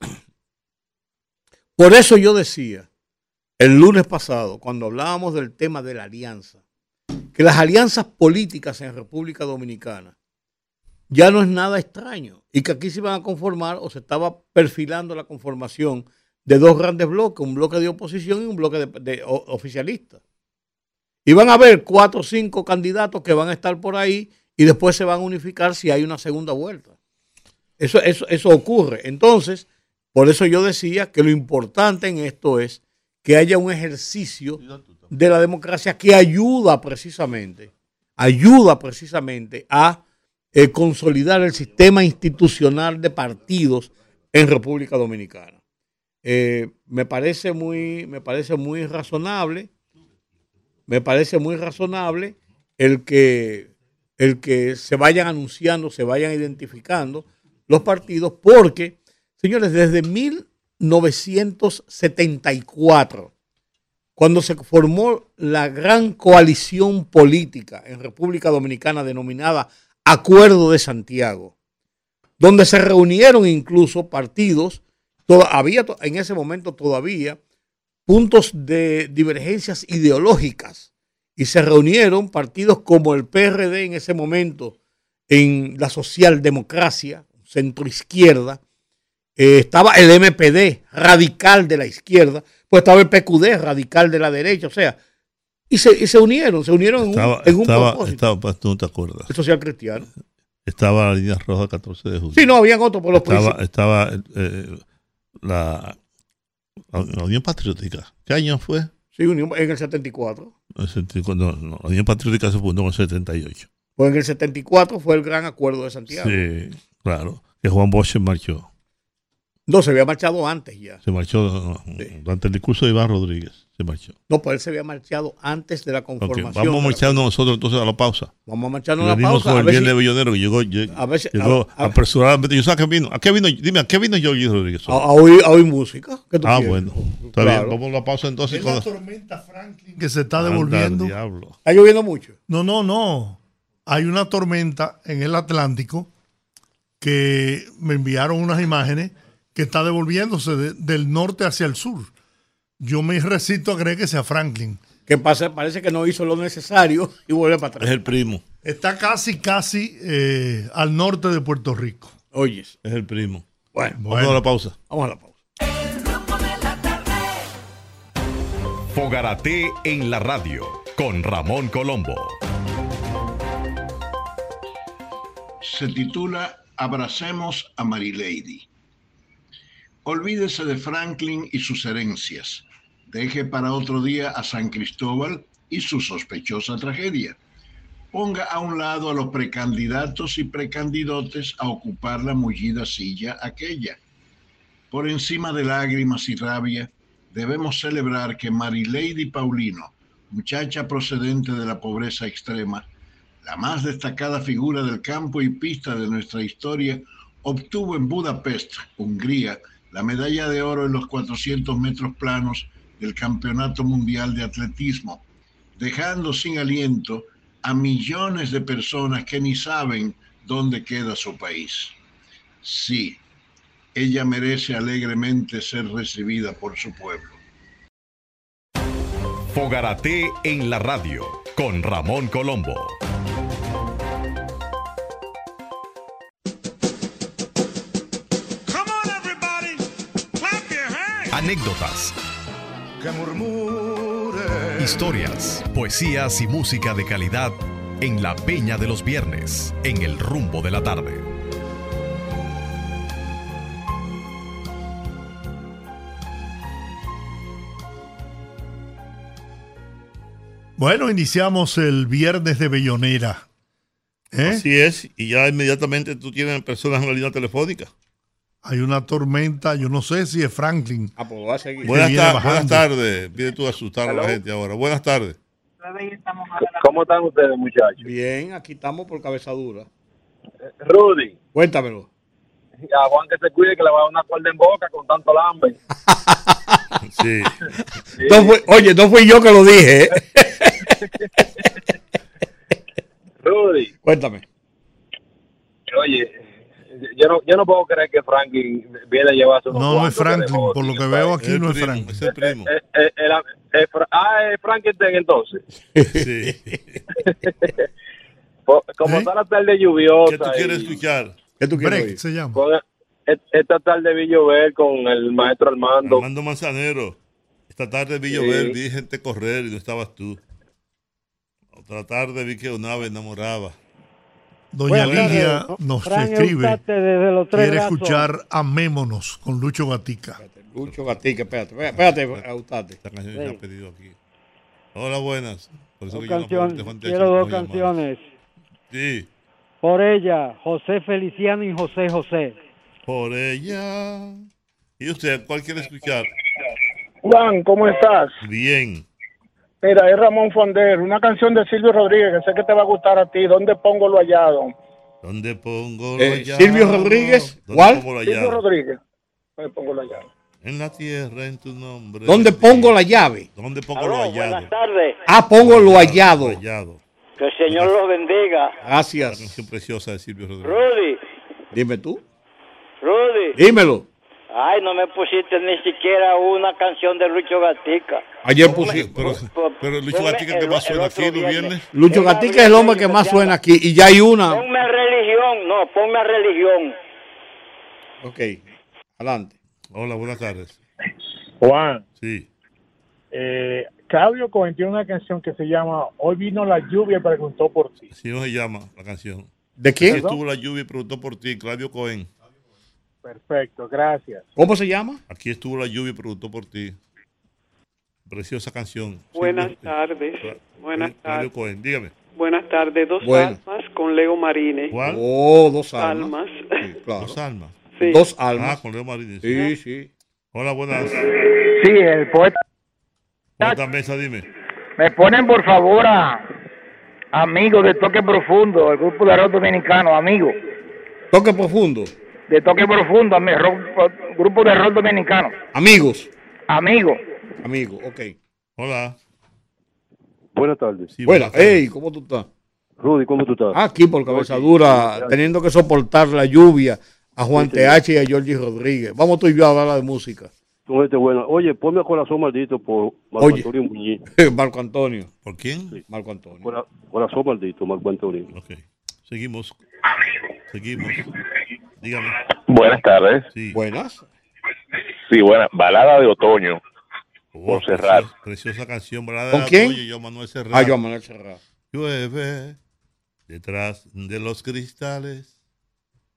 Speaker 2: Por eso yo decía el lunes pasado, cuando hablábamos del tema de la alianza, que las alianzas políticas en República Dominicana ya no es nada extraño y que aquí se iban a conformar o se estaba perfilando la conformación de dos grandes bloques, un bloque de oposición y un bloque de, de o- oficialista. Y van a haber cuatro o cinco candidatos que van a estar por ahí y después se van a unificar si hay una segunda vuelta. Eso, eso, eso ocurre. Entonces, por eso yo decía que lo importante en esto es que haya un ejercicio de la democracia que ayuda precisamente, ayuda precisamente a eh, consolidar el sistema institucional de partidos en República Dominicana. Eh, me parece muy, me parece muy razonable, me parece muy razonable el que, el que se vayan anunciando, se vayan identificando los partidos, porque, señores, desde 1974, cuando se formó la gran coalición política en República Dominicana denominada Acuerdo de Santiago, donde se reunieron incluso partidos, había en ese momento todavía puntos de divergencias ideológicas y se reunieron partidos como el PRD en ese momento en la socialdemocracia, centro izquierda, eh, estaba el MPD, radical de la izquierda, pues estaba el PQD, radical de la derecha, o sea, y se, y se unieron, se unieron en un, en un propósito.
Speaker 1: Estaba, pues, tú no te acuerdas.
Speaker 2: El social cristiano.
Speaker 1: Estaba la línea roja 14 de julio.
Speaker 2: Sí, no, habían otros por los
Speaker 1: Estaba, estaba eh, la, la Unión Patriótica. ¿Qué año fue?
Speaker 2: Sí, en el 74.
Speaker 1: No, no, la Unión Patriótica se fundó en el 78.
Speaker 2: Pues en el 74 fue el gran acuerdo de Santiago.
Speaker 1: Sí, claro. Que Juan Bosch marchó.
Speaker 2: No, se había marchado antes ya.
Speaker 1: Se marchó durante el discurso de Iván Rodríguez. Se marchó.
Speaker 2: No, pues él se había marchado antes de la conformación.
Speaker 1: Vamos a marcharnos nosotros entonces a la pausa.
Speaker 2: Vamos a marcharnos a la pausa.
Speaker 1: con el viernes si, billonero que llegó, a ver si, llegó a, apresuradamente. Yo sé a qué vino. ¿A qué vino? Dime, ¿a qué vino yo, Rodríguez?
Speaker 2: A, a, oír, a oír música.
Speaker 1: ah, quieres? bueno. Está claro. bien. Vamos a la pausa entonces.
Speaker 4: Es con la tormenta Franklin que se está devolviendo.
Speaker 2: ¿Está lloviendo mucho?
Speaker 4: No, no, no. Hay una tormenta en el Atlántico que me enviaron unas imágenes que está devolviéndose de, del norte hacia el sur. Yo me recito a creer que sea Franklin.
Speaker 2: Que pasa, parece que no hizo lo necesario y vuelve para atrás.
Speaker 1: Es el primo.
Speaker 4: Está casi, casi eh, al norte de Puerto Rico.
Speaker 2: Oyes.
Speaker 1: Es el primo.
Speaker 2: Bueno,
Speaker 1: bueno, vamos a la pausa.
Speaker 2: Vamos a la pausa.
Speaker 5: Fogarate en la radio con Ramón Colombo.
Speaker 6: Se titula Abracemos a Marilady. Olvídese de Franklin y sus herencias. Deje para otro día a San Cristóbal y su sospechosa tragedia. Ponga a un lado a los precandidatos y precandidotes a ocupar la mullida silla aquella. Por encima de lágrimas y rabia, debemos celebrar que Marilady Paulino, muchacha procedente de la pobreza extrema, la más destacada figura del campo y pista de nuestra historia, obtuvo en Budapest, Hungría, la medalla de oro en los 400 metros planos del Campeonato Mundial de Atletismo, dejando sin aliento a millones de personas que ni saben dónde queda su país. Sí, ella merece alegremente ser recibida por su pueblo.
Speaker 5: Fogarate en la radio con Ramón Colombo. Anécdotas, historias, poesías y música de calidad en la Peña de los Viernes, en el rumbo de la tarde.
Speaker 4: Bueno, iniciamos el viernes de Bellonera.
Speaker 1: ¿Eh? Así es, y ya inmediatamente tú tienes personas en la línea telefónica.
Speaker 4: Hay una tormenta, yo no sé si es Franklin.
Speaker 2: Ah, pues va a seguir.
Speaker 1: Buenas, ta buenas tardes. Pide tú asustar a la gente ahora. Buenas tardes.
Speaker 7: ¿Cómo están ustedes, muchachos?
Speaker 2: Bien, aquí estamos por cabezadura.
Speaker 7: Eh, Rudy.
Speaker 2: Cuéntamelo.
Speaker 7: A Juan que se cuide que le va a dar una cuerda en boca con tanto lambe.
Speaker 1: sí.
Speaker 2: sí. No fue, oye, no fui yo que lo dije. ¿eh?
Speaker 7: Rudy.
Speaker 2: Cuéntame.
Speaker 7: Oye, yo no, yo no puedo creer que Franklin viene a llevarse
Speaker 4: unos No, no es Franklin, por lo que veo aquí no es Franklin.
Speaker 1: Es el primo.
Speaker 7: Eh, eh, eh, ah, es Frankenstein entonces.
Speaker 1: Sí.
Speaker 7: Como está la tarde lluviosa.
Speaker 1: ¿Qué tú quieres escuchar?
Speaker 2: ¿Qué tú quieres
Speaker 4: Break, se llama.
Speaker 7: esta tarde vi llover con el maestro Armando.
Speaker 1: Armando Manzanero. Esta tarde vi llover, vi gente correr y no estabas tú. Otra tarde vi que una ave enamoraba.
Speaker 4: Doña Lidia nos escribe, quiere escuchar Amémonos con Lucho Gatica.
Speaker 2: Lucho Gatica, espérate, espérate, Austate.
Speaker 1: Esta canción se ha pedido aquí. Hola, buenas.
Speaker 8: Por eso dos canciones, quiero dos canciones.
Speaker 1: Sí.
Speaker 8: Por ella, José Feliciano y José José.
Speaker 1: Por ella. ¿Y usted cuál quiere escuchar?
Speaker 9: Juan, ¿cómo estás?
Speaker 1: Bien.
Speaker 9: Mira, es Ramón Fonder, una canción de Silvio Rodríguez que sé que te va a gustar a ti. ¿Dónde pongo lo hallado?
Speaker 1: ¿Dónde pongo lo
Speaker 2: eh, Silvio Rodríguez, ¿cuál?
Speaker 9: Silvio Rodríguez. ¿Dónde pongo lo hallado?
Speaker 1: En la tierra, en tu nombre.
Speaker 2: ¿Dónde pongo la llave?
Speaker 1: ¿Dónde pongo lo hallado?
Speaker 10: Buenas tardes.
Speaker 2: Ah, pongo lo hallado.
Speaker 1: Hallado.
Speaker 10: Que el Señor los bendiga.
Speaker 1: La
Speaker 2: Gracias.
Speaker 1: canción preciosa de Silvio Rodríguez.
Speaker 10: Rudy,
Speaker 2: Dime tú.
Speaker 10: Rudy.
Speaker 2: Dímelo.
Speaker 10: Ay, no me pusiste ni siquiera una canción de Lucho Gatica.
Speaker 2: Ayer
Speaker 10: Ponme-
Speaker 2: pusi-
Speaker 1: Pero,
Speaker 10: pon-
Speaker 1: pero Lucho
Speaker 10: ponme
Speaker 1: Gatica que
Speaker 10: el-
Speaker 1: más suena aquí los
Speaker 10: viernes.
Speaker 1: viernes.
Speaker 2: Lucho Gatica es el hombre que más suena aquí. Y ya hay una.
Speaker 10: Ponme religión, no, ponme religión.
Speaker 2: Ok. Adelante.
Speaker 1: Hola, buenas tardes.
Speaker 9: Juan,
Speaker 1: Sí.
Speaker 9: eh, Claudio Cohen tiene una canción que se llama Hoy vino la lluvia y preguntó por ti.
Speaker 1: Así no se llama la canción.
Speaker 2: ¿De quién?
Speaker 1: estuvo la lluvia y preguntó por ti, Claudio Cohen.
Speaker 9: Perfecto, gracias.
Speaker 2: ¿Cómo se llama?
Speaker 1: Aquí estuvo la lluvia y preguntó por ti. Preciosa canción.
Speaker 11: Buenas tardes. Buenas tardes.
Speaker 1: Dígame.
Speaker 11: Buenas tardes. Dos
Speaker 2: Bueno.
Speaker 11: almas con Leo Marine.
Speaker 1: ¿Cuál?
Speaker 2: Oh, dos almas.
Speaker 11: Almas.
Speaker 2: Sí, claro.
Speaker 1: Dos almas.
Speaker 11: Sí.
Speaker 2: Dos
Speaker 1: Ah,
Speaker 2: almas.
Speaker 1: con Leo Marini.
Speaker 2: Sí, sí.
Speaker 1: Hola, buenas.
Speaker 9: Sí, el poeta.
Speaker 1: Otra mesa, dime.
Speaker 9: Me ponen por favor a amigos de Toque Profundo, el grupo de rock dominicano, amigos
Speaker 2: Toque profundo.
Speaker 9: De Toque Profundo, ami- rock- grupo de rock dominicano,
Speaker 2: Amigos.
Speaker 9: amigos.
Speaker 2: Amigos, ok.
Speaker 1: Hola.
Speaker 7: Buenas tardes.
Speaker 1: Sí,
Speaker 2: Bueno,
Speaker 1: buenas tardes.
Speaker 2: hey, ¿cómo tú estás?
Speaker 7: Rudy, ¿cómo tú estás?
Speaker 2: Aquí por cabeza dura, teniendo que soportar la lluvia a Juan TH y a Georgie Rodríguez. Vamos tú y yo a hablar de música.
Speaker 7: Este bueno. Oye, ponme a corazón maldito por Marco
Speaker 2: Oye.
Speaker 7: Antonio Muñiz.
Speaker 2: Marco Antonio.
Speaker 1: ¿Por quién?
Speaker 2: Marco Antonio.
Speaker 7: Cora- Corazón maldito, Marco Antonio.
Speaker 1: Ok. Seguimos. Seguimos. Dígame.
Speaker 12: Buenas tardes.
Speaker 1: Sí.
Speaker 2: Buenas.
Speaker 12: Sí, buena. Balada de otoño.
Speaker 1: Oh,
Speaker 12: Por cerrar.
Speaker 1: Preciosa, preciosa canción. ¿verdad?
Speaker 2: ¿Con quién?
Speaker 1: Oye, yo, Manuel Serrat.
Speaker 2: Ah, yo, Manuel Serrat.
Speaker 1: Llueve detrás de los cristales.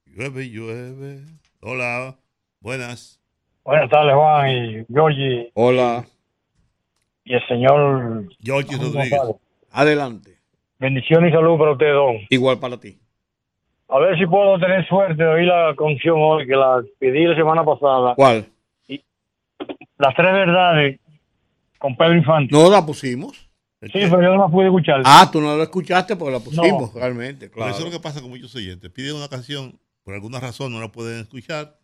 Speaker 1: Llueve, llueve. Hola. Buenas.
Speaker 9: Buenas tardes, Juan y Georgie
Speaker 2: Hola.
Speaker 9: y el señor.
Speaker 1: Georgie Rodríguez.
Speaker 2: Adelante.
Speaker 9: Bendiciones y salud para usted, don.
Speaker 2: Igual para ti.
Speaker 9: A ver si puedo tener suerte de oír la canción hoy, que la pedí la semana pasada.
Speaker 2: ¿Cuál?
Speaker 9: Las tres verdades con Pedro Infante.
Speaker 2: No la pusimos.
Speaker 9: Sí, pero yo no la pude escuchar.
Speaker 2: Ah, tú no la escuchaste porque la pusimos realmente,
Speaker 1: Pero
Speaker 2: claro.
Speaker 1: Eso es lo que pasa con muchos oyentes. Piden una canción, por alguna razón no la pueden escuchar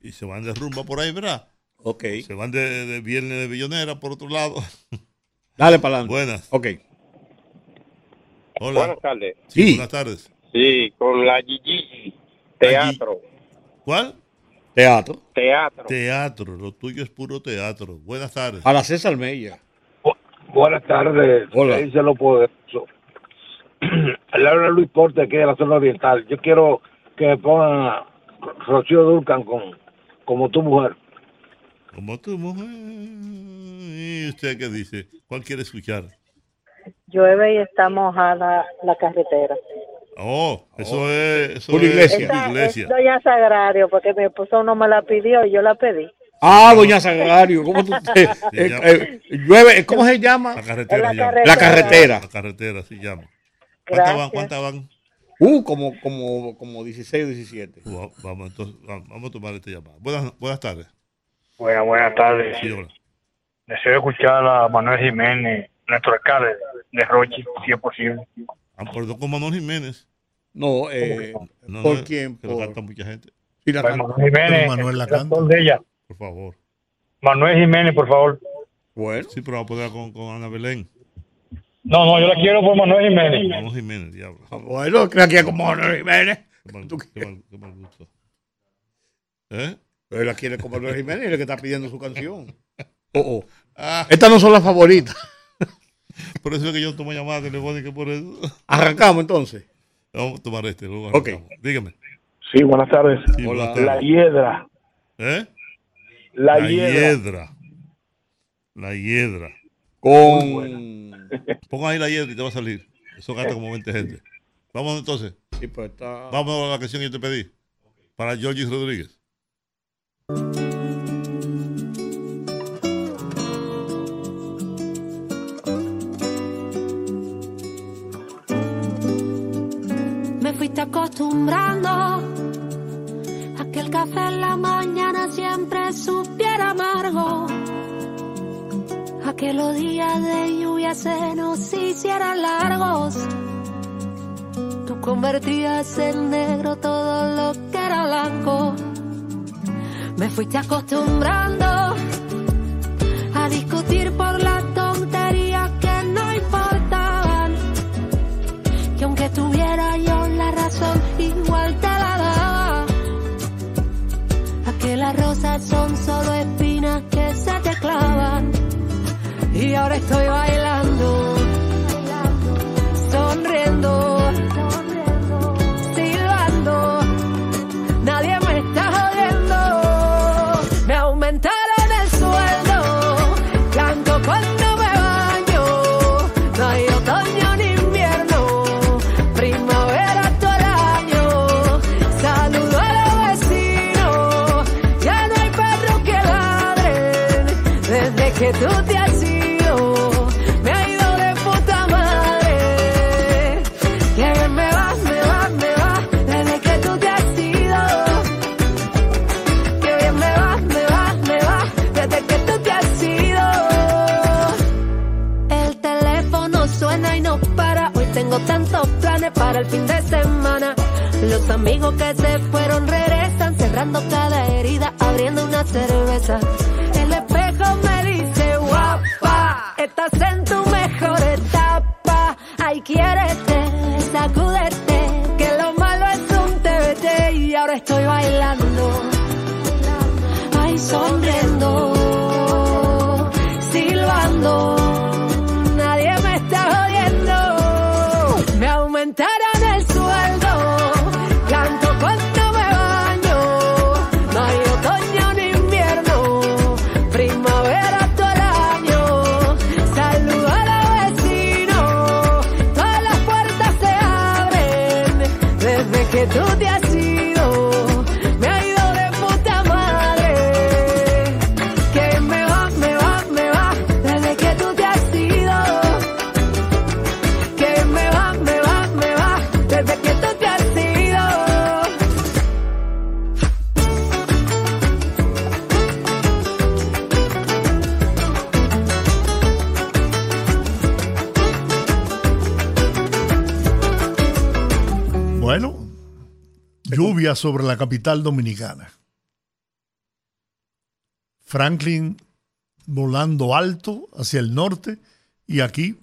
Speaker 1: y se van de rumba por ahí, ¿verdad?
Speaker 2: Ok.
Speaker 1: Se van de, de viernes de billonera por otro lado.
Speaker 2: Dale para adelante.
Speaker 1: Buenas.
Speaker 2: Ok.
Speaker 1: Hola.
Speaker 12: Buenas tardes.
Speaker 2: Sí.
Speaker 1: Buenas tardes.
Speaker 12: Sí, con la Gigi. Teatro.
Speaker 1: ¿Cuál?
Speaker 2: Teatro.
Speaker 12: Teatro.
Speaker 1: Teatro. Lo tuyo es puro teatro. Buenas tardes.
Speaker 2: A la César Mella.
Speaker 9: Buenas tardes.
Speaker 2: Hola.
Speaker 9: Dice lo poderoso. Habla Luis Porte aquí de la zona oriental. Yo quiero que me pongan a Rocío Durcan con Como tu mujer.
Speaker 1: Como tu mujer. ¿Y usted qué dice? ¿Cuál quiere escuchar?
Speaker 13: Llueve y está mojada la carretera.
Speaker 1: Oh, eso es. Eso
Speaker 2: Pura
Speaker 1: es
Speaker 2: iglesia.
Speaker 1: pura
Speaker 13: Esa
Speaker 1: iglesia.
Speaker 13: es Doña Sagrario, porque mi esposo no me la pidió y yo la pedí.
Speaker 2: Ah, doña Sagrario, ¿cómo tú te, eh, eh, llueve, ¿cómo se llama?
Speaker 1: La carretera.
Speaker 13: La
Speaker 1: se llama.
Speaker 13: carretera.
Speaker 2: La carretera.
Speaker 1: La carretera se llama. ¿Cuántas van? ¿Cuántas van?
Speaker 2: Uh, como, como, como 16 o 17.
Speaker 1: Va- Vamos, entonces, vamos vamos a tomar esta llamada. Buenas, buenas tardes.
Speaker 9: Buenas, buenas tardes.
Speaker 1: Sí, hola.
Speaker 9: Deseo escuchar a Manuel Jiménez, nuestro alcalde de Rochi, si es posible.
Speaker 1: Acordó con Manuel Jiménez.
Speaker 2: No, eh,
Speaker 1: No,
Speaker 2: ¿por
Speaker 1: no,
Speaker 2: quién?
Speaker 1: Que lo
Speaker 2: Por-
Speaker 1: canta mucha gente.
Speaker 2: Sí, la
Speaker 9: Pues
Speaker 2: canta.
Speaker 9: Manuel Jiménez,
Speaker 4: Pero Manuel la canta.
Speaker 9: actor de ella.
Speaker 1: Por favor.
Speaker 9: Manuel Jiménez, por favor.
Speaker 2: Bueno,
Speaker 1: Sí, pero va a poner con, con Ana Belén.
Speaker 9: No, no, yo la quiero por Manuel Jiménez.
Speaker 1: Manuel Jiménez, diablo.
Speaker 2: bueno, creo que es como Manuel Jiménez.
Speaker 1: Qué mal,
Speaker 2: ¿Tú
Speaker 1: qué mal- qué mal gusto. ¿Eh?
Speaker 2: Él la quiere como Manuel Jiménez, el que está pidiendo su canción. Oh, oh.
Speaker 1: Ah,
Speaker 2: Estas no son las favoritas.
Speaker 1: Por eso es que yo tomo llamadas telefónicas por eso.
Speaker 2: Arrancamos entonces.
Speaker 1: Vamos a tomar este. Luego arrancamos. Dígame.
Speaker 9: Sí, buenas tardes.
Speaker 1: Sí,
Speaker 2: Hola.
Speaker 1: buenas
Speaker 9: La hiedra.
Speaker 1: ¿Eh?
Speaker 9: La,
Speaker 1: La
Speaker 9: hiedra.
Speaker 1: hiedra. La hiedra.
Speaker 2: Con.
Speaker 1: Ponga ahí la hiedra y te va a salir. Eso gasta como 20 gente. Vamos entonces.
Speaker 2: Sí, pues está.
Speaker 1: Vamos a la canción que yo te pedí. Para Georgie Rodríguez.
Speaker 14: Acostumbrando a que el café en la mañana siempre supiera amargo. A que los días de lluvia se nos hicieran largos. Tú convertías en negro todo lo que era blanco. Me fuiste acostumbrando a discutir por ahora estoy bailando, fin de semana. Los amigos que se fueron regresan, cerrando cada herida, abriendo una cerveza.
Speaker 4: Sobre la capital dominicana. Franklin volando alto hacia el norte y aquí,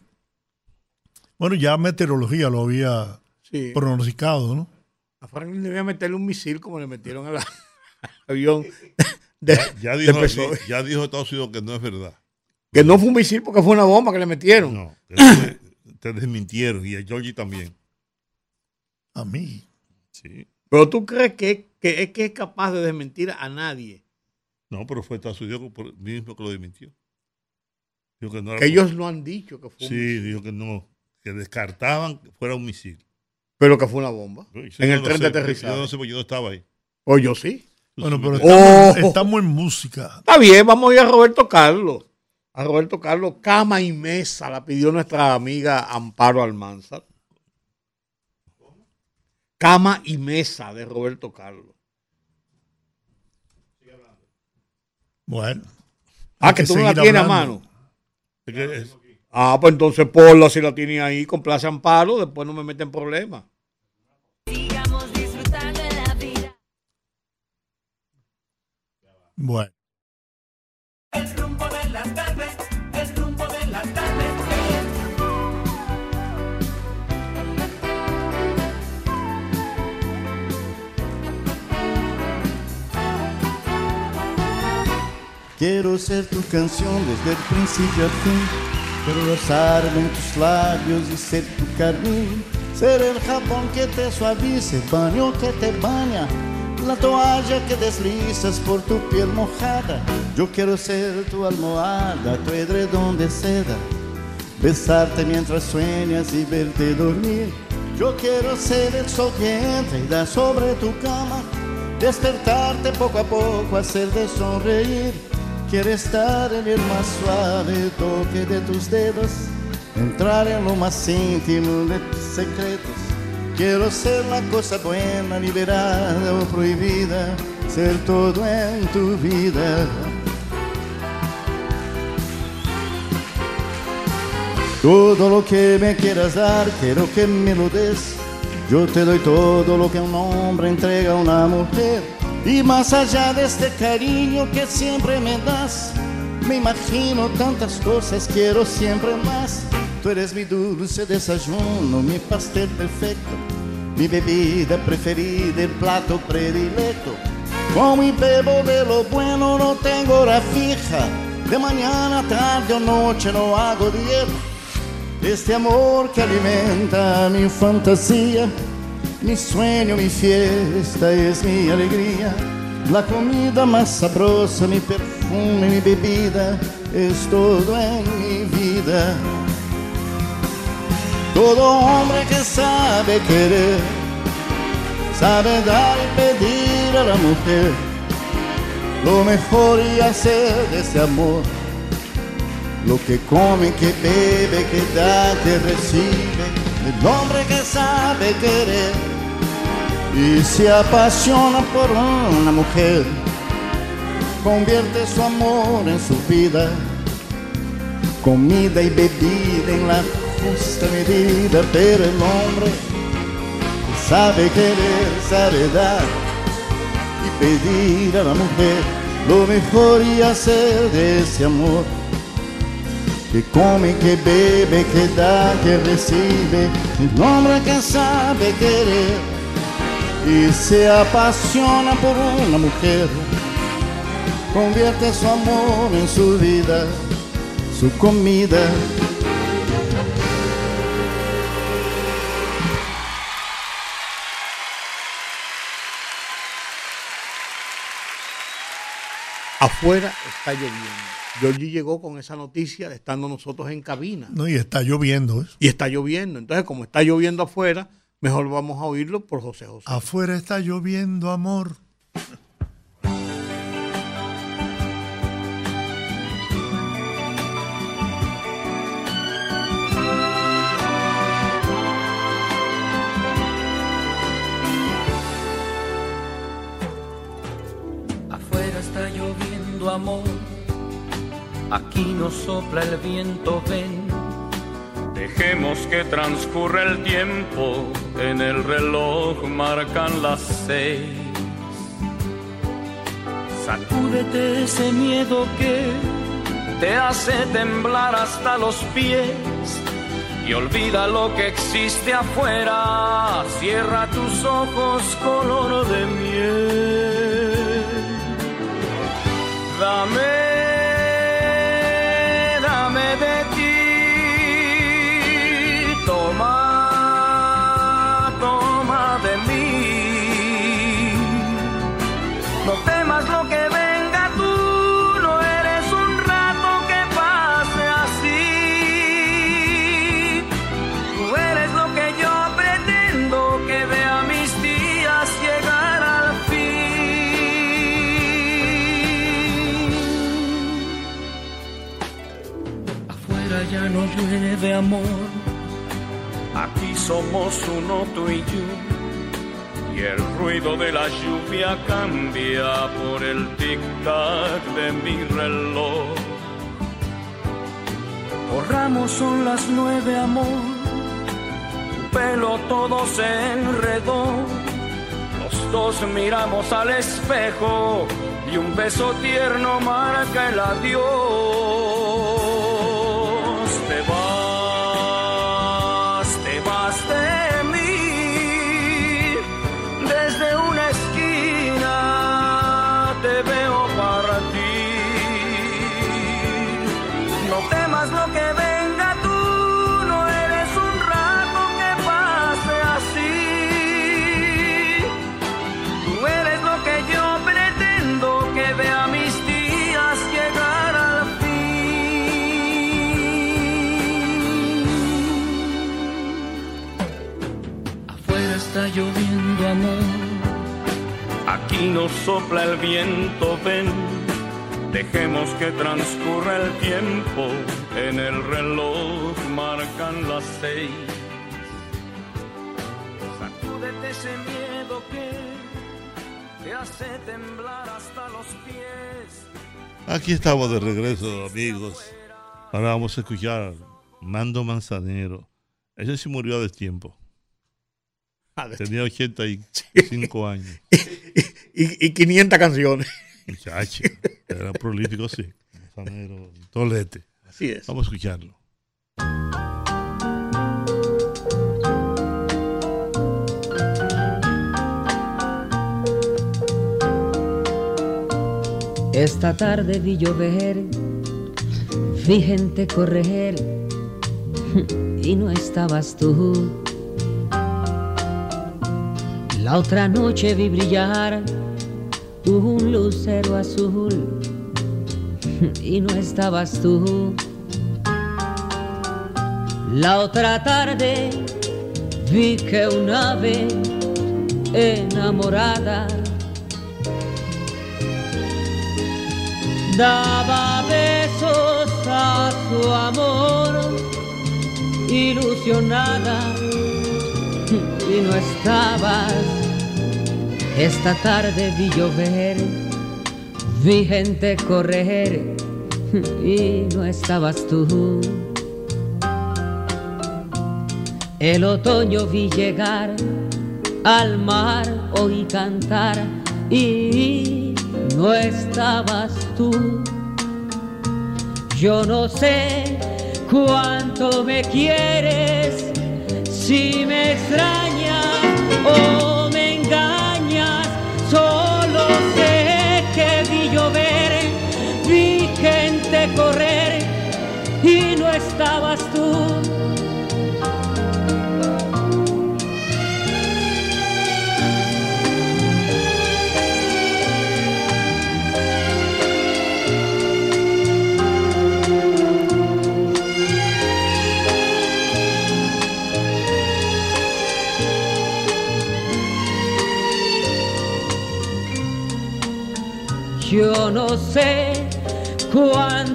Speaker 4: bueno, ya meteorología lo había
Speaker 2: Sí.
Speaker 4: pronosticado, ¿no?
Speaker 2: A Franklin debía meterle un misil como le metieron al avión de,
Speaker 1: Ya
Speaker 2: de
Speaker 1: dijo, ya dijo Estados Unidos que no es verdad.
Speaker 2: Que no fue un misil porque fue una bomba que le metieron.
Speaker 1: No, te desmintieron y a Georgie también.
Speaker 4: A mí.
Speaker 1: Sí.
Speaker 2: Pero tú crees que, que es que es capaz de desmentir a nadie.
Speaker 1: No, pero fue Estados Unidos por- mismo que lo desmintió. Dijo que no era por-
Speaker 2: ellos no han dicho que fue un
Speaker 1: Sí,
Speaker 2: misil,
Speaker 1: dijo que no, que descartaban que fuera un misil.
Speaker 2: pero que fue una bomba.
Speaker 1: Yo
Speaker 2: en el
Speaker 1: no
Speaker 2: tren
Speaker 1: sé,
Speaker 2: de
Speaker 1: Yo
Speaker 2: aterrizaje.
Speaker 1: no sé, porque yo no estaba ahí.
Speaker 2: O yo sí.
Speaker 4: Bueno, pero
Speaker 2: Oh.
Speaker 4: estamos, estamos en música.
Speaker 2: Está bien, vamos a ir a Roberto Carlos. A Roberto Carlos, cama y mesa, la pidió nuestra amiga Amparo Almanzar. Cama y mesa de Roberto Carlos.
Speaker 4: Bueno.
Speaker 2: Ah,
Speaker 4: hay
Speaker 2: que tú no la tienes a mano.
Speaker 1: Que
Speaker 2: Ah, pues entonces ponla si la tiene ahí, complace a Amparo, después no me meten problemas.
Speaker 14: Sigamos disfrutando de la vida.
Speaker 4: Bueno.
Speaker 15: Quiero ser tu canción desde el principio al fin. Quiero rozarme en tus labios y ser tu carmín. Ser el jabón que te suavice, baño que te baña. La toalla que deslizas por tu piel mojada. Yo quiero ser tu almohada, tu edredón de seda. Besarte mientras sueñas y verte dormir. Yo quiero ser el sol que entra y da sobre tu cama. Despertarte poco a poco, hacerte sonreír. Quiero estar en el más suave toque de tus dedos, entrar en lo más íntimo de tus secretos. Quiero ser la cosa buena, liberada o prohibida, ser todo en tu vida. Todo lo que me quieras dar, quiero que me lo des. Yo te doy todo lo que un hombre entrega a una mujer. Y más allá de este cariño que siempre me das, me imagino tantas cosas, quiero siempre más. Tú eres mi dulce desayuno, mi pastel perfecto, mi bebida preferida, el plato predilecto. Como y bebo de lo bueno, no tengo hora fija. De mañana, tarde o noche no hago dieta. Este amor que alimenta mi fantasía, mi sueño, mi fiesta es mi alegría. La comida más sabrosa, mi perfume, mi bebida, es todo en mi vida. Todo hombre que sabe querer, sabe dar y pedir a la mujer lo mejor y hacer de ese amor lo que come, que bebe, que da, que recibe. El hombre que sabe querer y se apasiona por una mujer, convierte su amor en su vida, comida y bebida en la justa medida, pero el hombre que sabe querer, sabe dar y pedir a la mujer lo mejor y hacer de ese amor que come, que bebe, que da, que recibe, el hombre que sabe querer y se apasiona por una mujer, convierte su amor en su vida, su comida.
Speaker 2: Afuera está lloviendo. Georgie llegó con esa noticia estando nosotros en cabina.
Speaker 4: No, y está lloviendo. ¿eh?
Speaker 2: Y está lloviendo. Entonces, como está lloviendo afuera, mejor vamos a oírlo por José José.
Speaker 4: Afuera está lloviendo, amor.
Speaker 16: Afuera está lloviendo amor, aquí no sopla el viento, ven.
Speaker 17: Dejemos que transcurra el tiempo, en el reloj marcan las seis.
Speaker 16: Sacúdete ese miedo que te hace temblar hasta los pies y olvida lo que existe afuera. Cierra tus ojos color de miel. Dame, dame llueve amor,
Speaker 17: Aquí somos uno tú y yo. Y el ruido de la lluvia cambia por el tic-tac de mi reloj.
Speaker 16: Borramos son las nueve, amor. Tu pelo todo se enredó. Los dos miramos al espejo y un beso tierno marca el adiós. Amor.
Speaker 17: Aquí no sopla el viento, ven. Dejemos que transcurra el tiempo. En el reloj marcan las seis.
Speaker 16: Sacúdete ese miedo que te hace temblar hasta los pies.
Speaker 1: Aquí estamos de regreso, amigos. Ahora vamos a escuchar Mando Manzanero. Ese sí murió de tiempo. Tenía 85 años.
Speaker 2: y, y 500 canciones.
Speaker 1: Muchacho, era prolífico, sí. Manzanero, Tolete.
Speaker 2: Así es.
Speaker 1: Vamos a escucharlo.
Speaker 18: Esta tarde vi llover, vi gente correr y no estabas tú. La otra noche vi brillar un lucero azul y no estabas tú. La otra tarde vi que un ave enamorada daba besos a su amor ilusionada y no estabas. Esta tarde vi llover, vi gente correr y no estabas tú. El otoño vi llegar al mar, oí cantar y no estabas tú. Yo no sé cuánto me quieres, si me extrañas o gente correr y no estabas tú. Yo no sé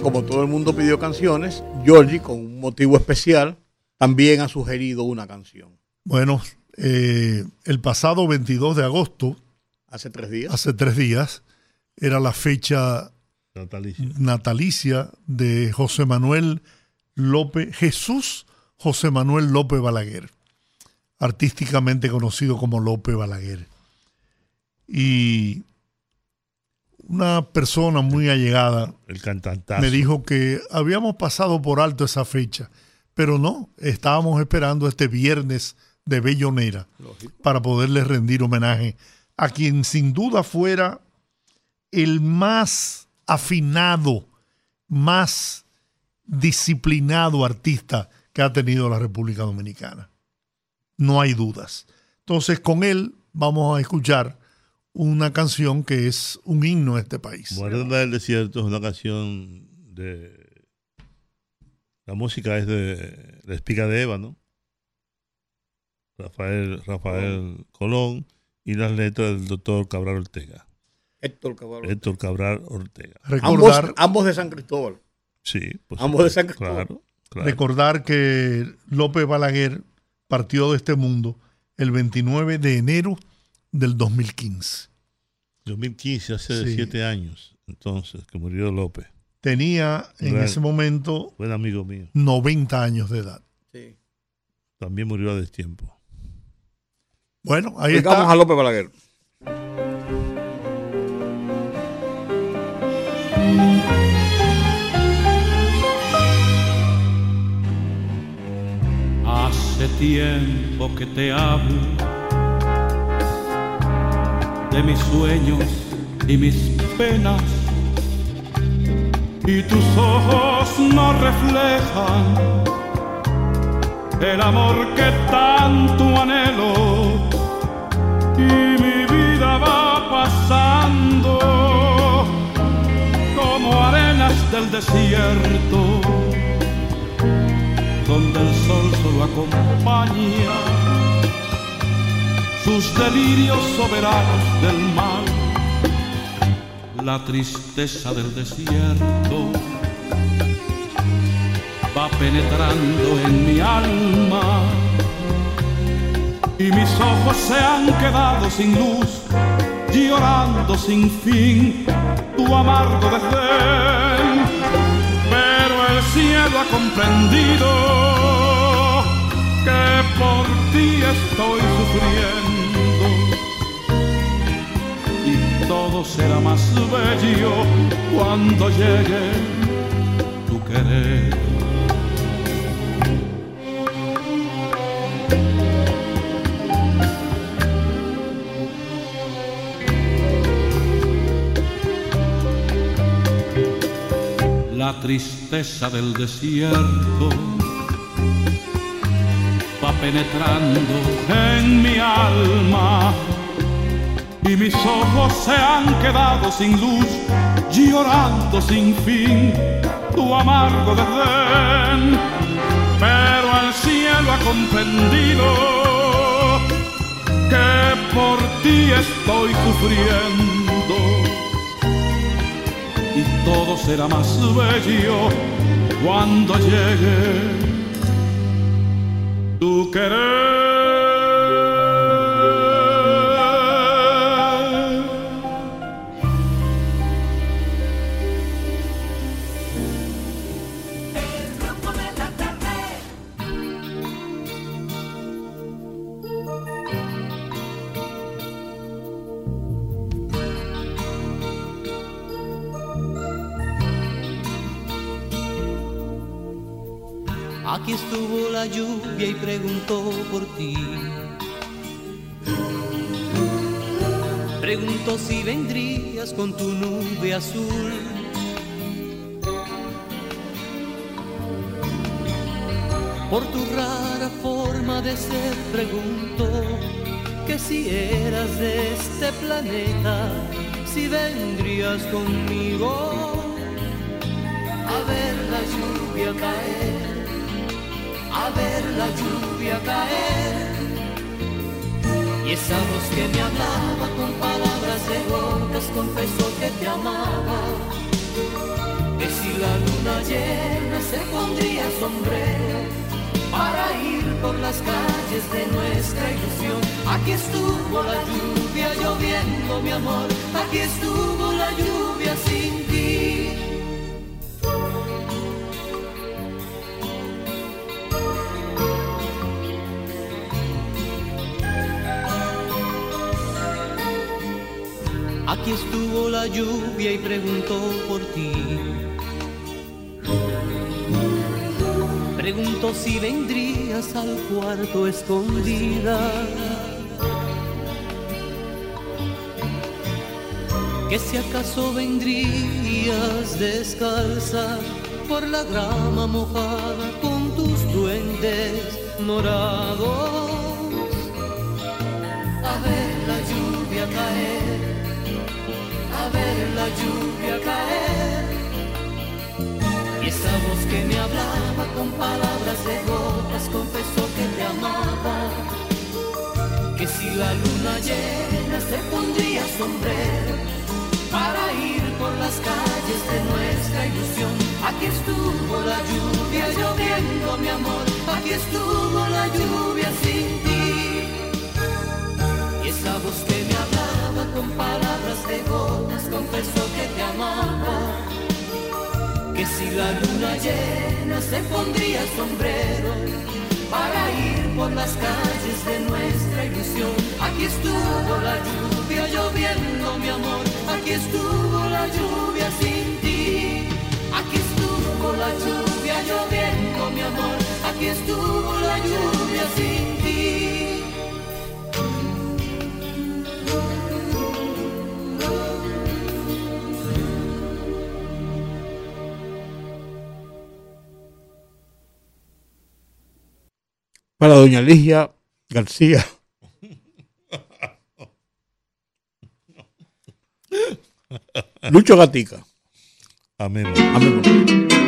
Speaker 2: Bueno, como todo el mundo pidió canciones, Georgie, con un motivo especial, también ha sugerido una canción.
Speaker 4: Bueno, eh, el pasado 22 de agosto,
Speaker 2: Hace tres días.
Speaker 4: hace tres días, era la fecha
Speaker 1: Natalicia.
Speaker 4: natalicia de José Manuel López, Jesús José Manuel López Balaguer, artísticamente conocido como López Balaguer. Y una persona muy allegada
Speaker 1: El cantantazo.
Speaker 4: me dijo que habíamos pasado por alto esa fecha, pero no, estábamos esperando este viernes de Bellonera para poderle rendir homenaje a quien sin duda fuera el más afinado, más disciplinado artista que ha tenido la República Dominicana. No hay dudas. Entonces, con él vamos a escuchar una canción que es un himno de este país.
Speaker 1: Guarda del Desierto es una canción de. La música es de La Espiga de Eva, ¿no? Rafael, Rafael Colón y las letras del doctor Cabral Ortega.
Speaker 2: Héctor Cabral.
Speaker 1: Héctor Cabral Ortega.
Speaker 2: Ambos, ambos de San Cristóbal.
Speaker 1: Sí, por
Speaker 2: Ambos de. San Cristóbal.
Speaker 1: Claro, claro.
Speaker 4: Recordar que López Balaguer partió de este mundo el 29 de enero del 2015.
Speaker 1: 2015, hace
Speaker 4: Sí.
Speaker 1: siete años, entonces, que murió López.
Speaker 4: Tenía en ese momento
Speaker 1: Buen amigo mío.
Speaker 4: 90 años de edad.
Speaker 2: Sí.
Speaker 1: También murió a destiempo.
Speaker 4: Bueno, ahí
Speaker 2: Oigamos
Speaker 4: está.
Speaker 2: a López Balaguer.
Speaker 17: Hace tiempo que te hablo de mis sueños y mis penas. Y tus ojos no reflejan el amor que tanto anhelo. Y mi vida va pasando como arenas del desierto donde el sol solo acompaña
Speaker 19: sus delirios soberanos del mal, la tristeza del desierto va penetrando en mi alma y mis ojos se han quedado sin luz, llorando sin fin tu amargo desdén. Pero el cielo ha comprendido que por ti estoy sufriendo y todo será más bello cuando llegue tu querer. la tristeza del desierto penetrando en mi alma. Y mis ojos se han quedado sin luz, llorando sin fin tu amargo desdén. Pero el cielo ha comprendido que por ti estoy sufriendo. Y todo será más bello cuando llegue tu querer.
Speaker 20: Aquí estuvo la lluvia y preguntó por ti. Preguntó si vendrías con tu nube azul. Por tu rara forma de ser preguntó que si eras de este planeta, si vendrías conmigo a ver la lluvia caer a ver la lluvia caer. Y esa voz que me hablaba con palabras de gotas confesó que te amaba. Que si la luna llena se pondría sombrero para ir por las calles de nuestra ilusión. Aquí estuvo la lluvia lloviendo, mi amor. Aquí estuvo la lluvia Aquí estuvo la lluvia y preguntó por ti. Preguntó si vendrías al cuarto escondida. Que si acaso vendrías descalza por la grama mojada con tus duendes morados. A ver la lluvia caer ver la lluvia caer. Y esa voz que me hablaba con palabras de gotas confesó que te amaba. Que si la luna llena se pondría sombrero para ir por las calles de nuestra ilusión. Aquí estuvo la lluvia lloviendo, mi amor. Aquí estuvo la lluvia sin ti. Y esa voz que me hablaba con palabras de gotas confesó que te amaba. Que si la luna llena se pondría sombrero para ir por las calles de nuestra ilusión. Aquí estuvo la lluvia lloviendo, mi amor. Aquí estuvo la lluvia sin ti. Aquí estuvo la lluvia lloviendo, mi amor. Aquí estuvo la lluvia sin ti.
Speaker 2: Para doña Ligia García. Lucho Gatica.
Speaker 1: Amén.
Speaker 2: Amén.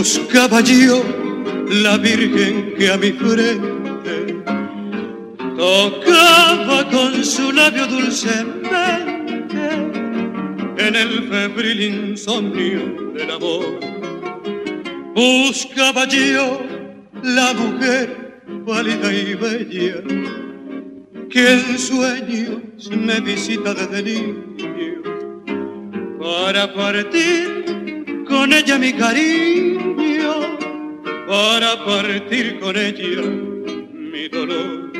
Speaker 21: Buscaba yo la Virgen que a mi frente tocaba con su labio dulcemente en el febril insomnio del amor. Buscaba yo la mujer pálida y bella que en sueños me visita desde niño para partir con ella mi cariño, para partir con ella mi dolor.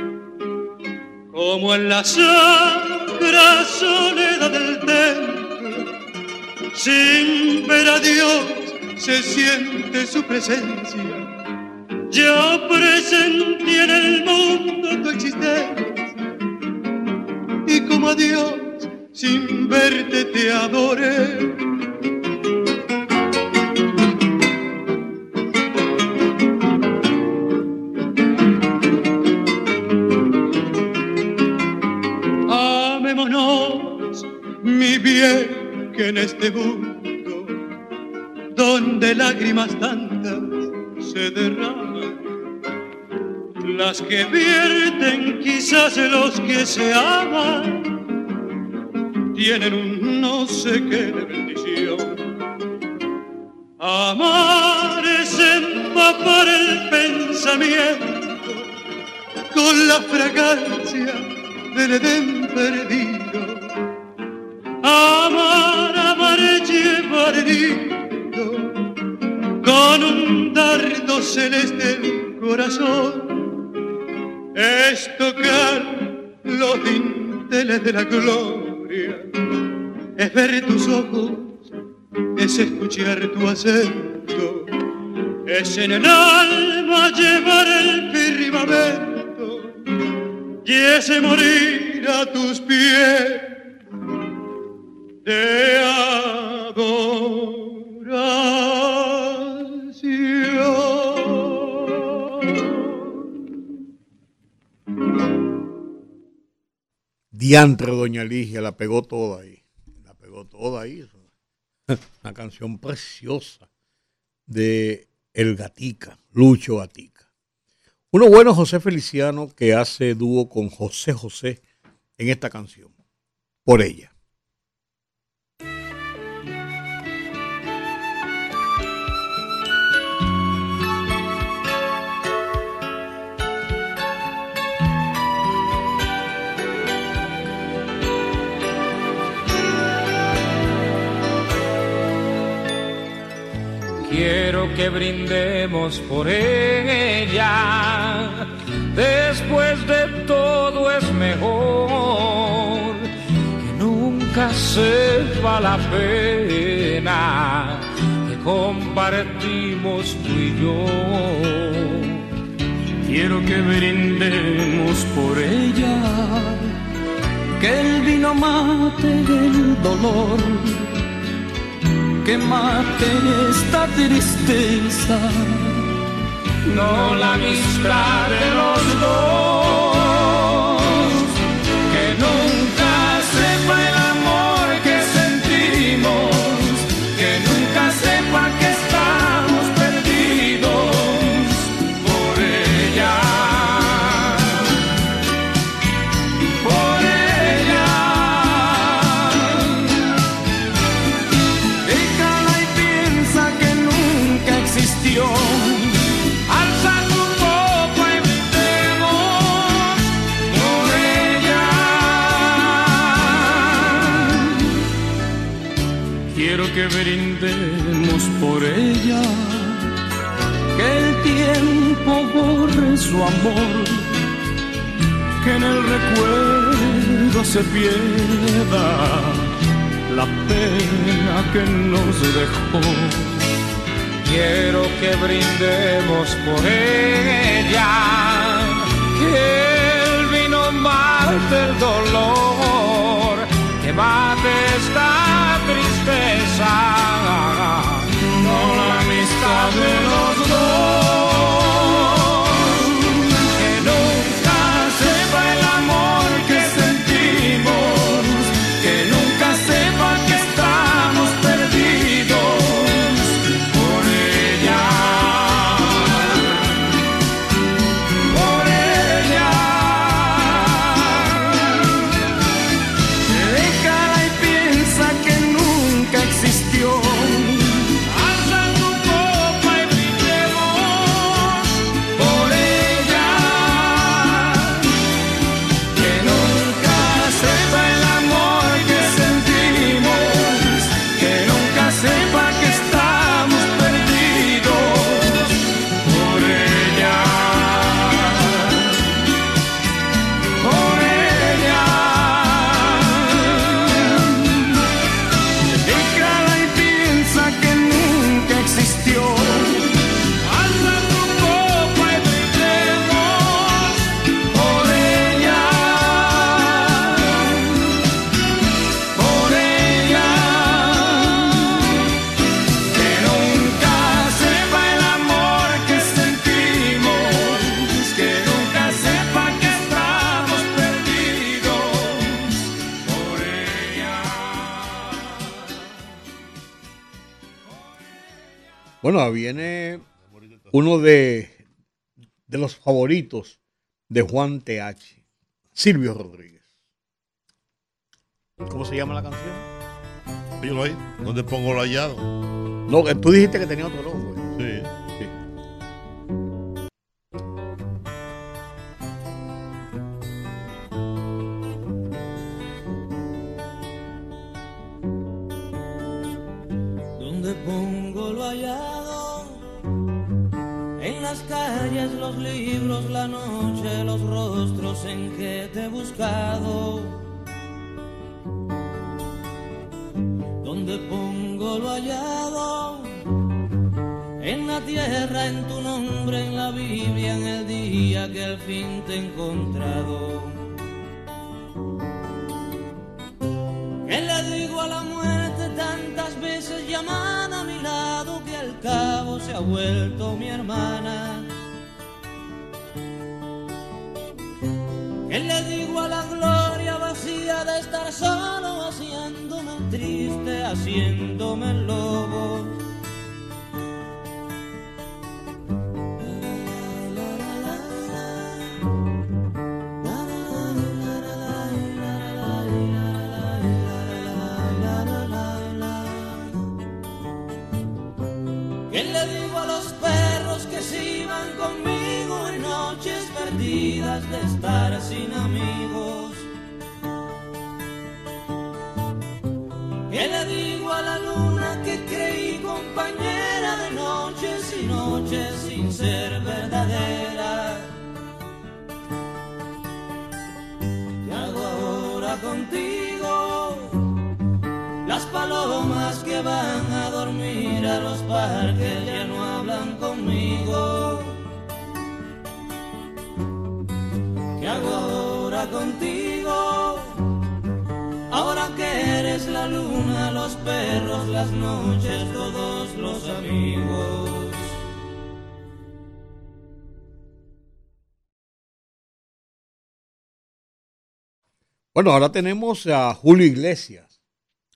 Speaker 21: Como en la sacra soledad del templo, sin ver a Dios se siente su presencia. Yo presentí en el mundo tu existencia y como a Dios sin verte te adoré. Lágrimas tantas se derraman, las que vierten quizás los que se aman, tienen un no sé qué de bendición. Amar es empapar el pensamiento con la fragancia del Edén perdido. Con un dardo celeste el corazón. Es tocar los dinteles de la gloria, es ver tus ojos, es escuchar tu acento, es en el alma llevar el firmamento y ese morir a tus pies de adoración.
Speaker 2: Diantre Doña Ligia la pegó toda ahí. La pegó toda ahí. Una canción preciosa de El Gatica, Lucho Gatica. Uno bueno, José Feliciano, que hace dúo con José José en esta canción. Por ella.
Speaker 16: Quiero que brindemos por ella. Después de todo es mejor que nunca sepa la pena que compartimos tú y yo. Quiero que brindemos por ella, que el vino mate el dolor que mate esta tristeza, no la amistad de los dos, su amor. Que en el recuerdo se pierda la pena que nos dejó. Quiero que brindemos por ella, que el vino mate el dolor, que mate esta tristeza, no la amistad de los dos.
Speaker 2: Bueno, viene uno de, de los favoritos de Juan TH, Silvio Rodríguez. ¿Cómo se llama la canción?
Speaker 1: Ahí. ¿Dónde pongo lo hallado?
Speaker 2: No, que tú dijiste que tenía otro nombre.
Speaker 20: Los libros, la noche, los rostros en que te he buscado. Donde pongo lo hallado. En la tierra, en tu nombre, en la Biblia, en el día que al fin te he encontrado. ¿Qué le digo a la muerte tantas veces llamada a mi lado que al cabo se ha vuelto mi hermana? Van a dormir a los parques ya no hablan conmigo. ¿Qué hago ahora contigo? Ahora que eres la luna, los perros, las noches, todos los amigos.
Speaker 2: Bueno, ahora tenemos a Julio Iglesias.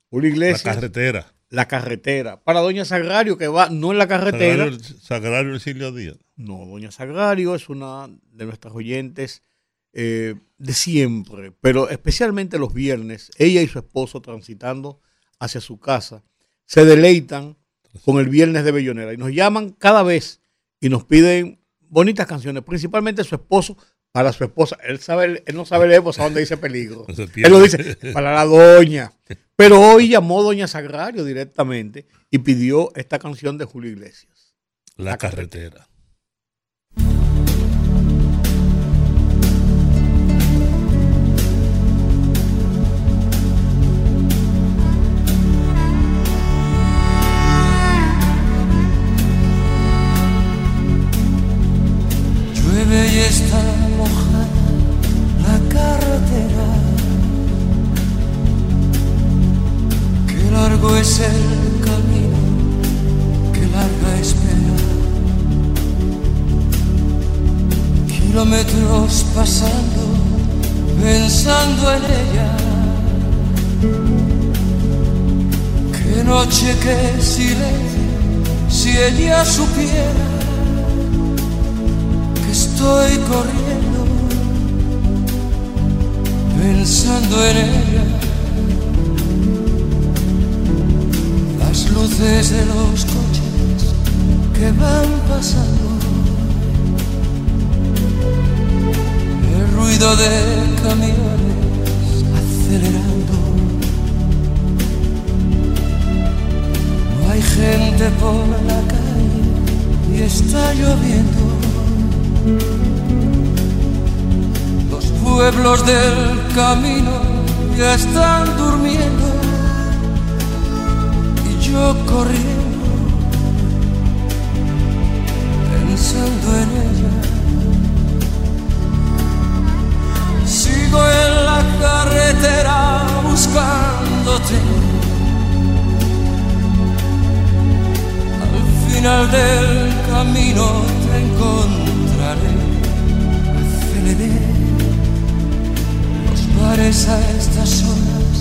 Speaker 2: Julio Iglesias.
Speaker 1: La carretera.
Speaker 2: La carretera. Para Doña Sagrario, que va no en la carretera.
Speaker 1: Sagrario, Sagrario Silvio Díaz.
Speaker 2: No, Doña Sagrario es una de nuestras oyentes eh, de siempre, pero especialmente los viernes, ella y su esposo transitando hacia su casa, se deleitan con el viernes de Bellonera y nos llaman cada vez y nos piden bonitas canciones, principalmente su esposo para su esposa. Él sabe, él no sabe leer, pues a dónde dice peligro. Él lo dice para la doña. Pero hoy llamó Doña Sagrario directamente y pidió esta canción de Julio Iglesias.
Speaker 1: La, la carretera. carretera.
Speaker 20: Qué silencio, si ella supiera estoy corriendo pensando en ella. Las luces de los coches que van pasando. El ruido de camiones acelerando. Gente por la calle y está lloviendo. Los pueblos del camino ya están durmiendo y yo corriendo pensando en ella. Sigo en la carretera buscándote. Al final del camino te encontraré. Aceleré los bares a estas horas,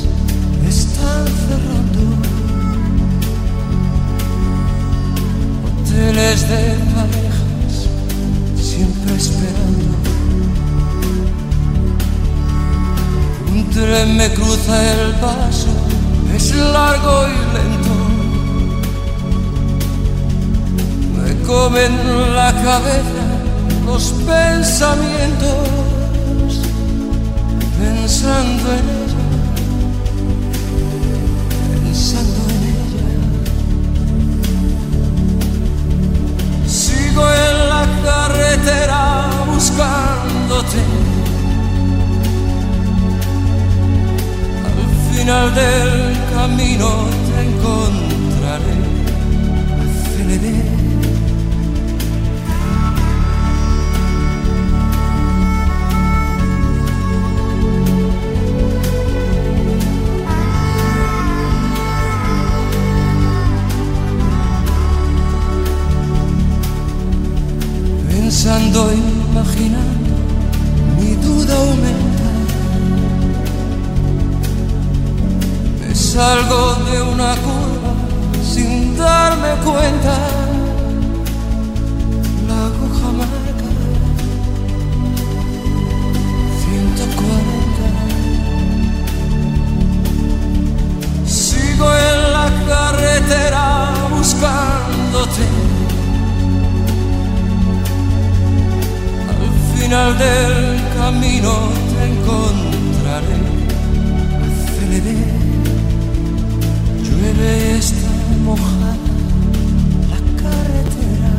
Speaker 20: están cerrando. Hoteles de parejas, siempre esperando.
Speaker 22: Un tren me cruza el paso, es largo y lento comen la cabeza los pensamientos pensando en ella, pensando en ella. Sigo en la carretera buscándote. Al final del camino te encontraré. Aceleré. Pensando, imaginando, mi duda aumenta. Me salgo de una curva sin darme cuenta. La aguja marca 140. Sigo en la carretera buscándote. Final del camino te encontraré. Aceleré, llueve y está mojada la carretera.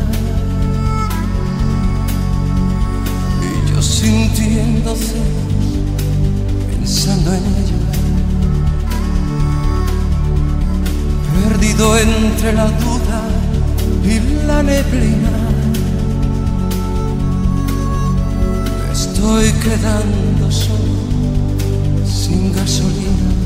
Speaker 22: Y yo sintiendo celos, pensando en ella. Perdido entre la duda y la neblina. Estoy quedando solo, sin gasolina.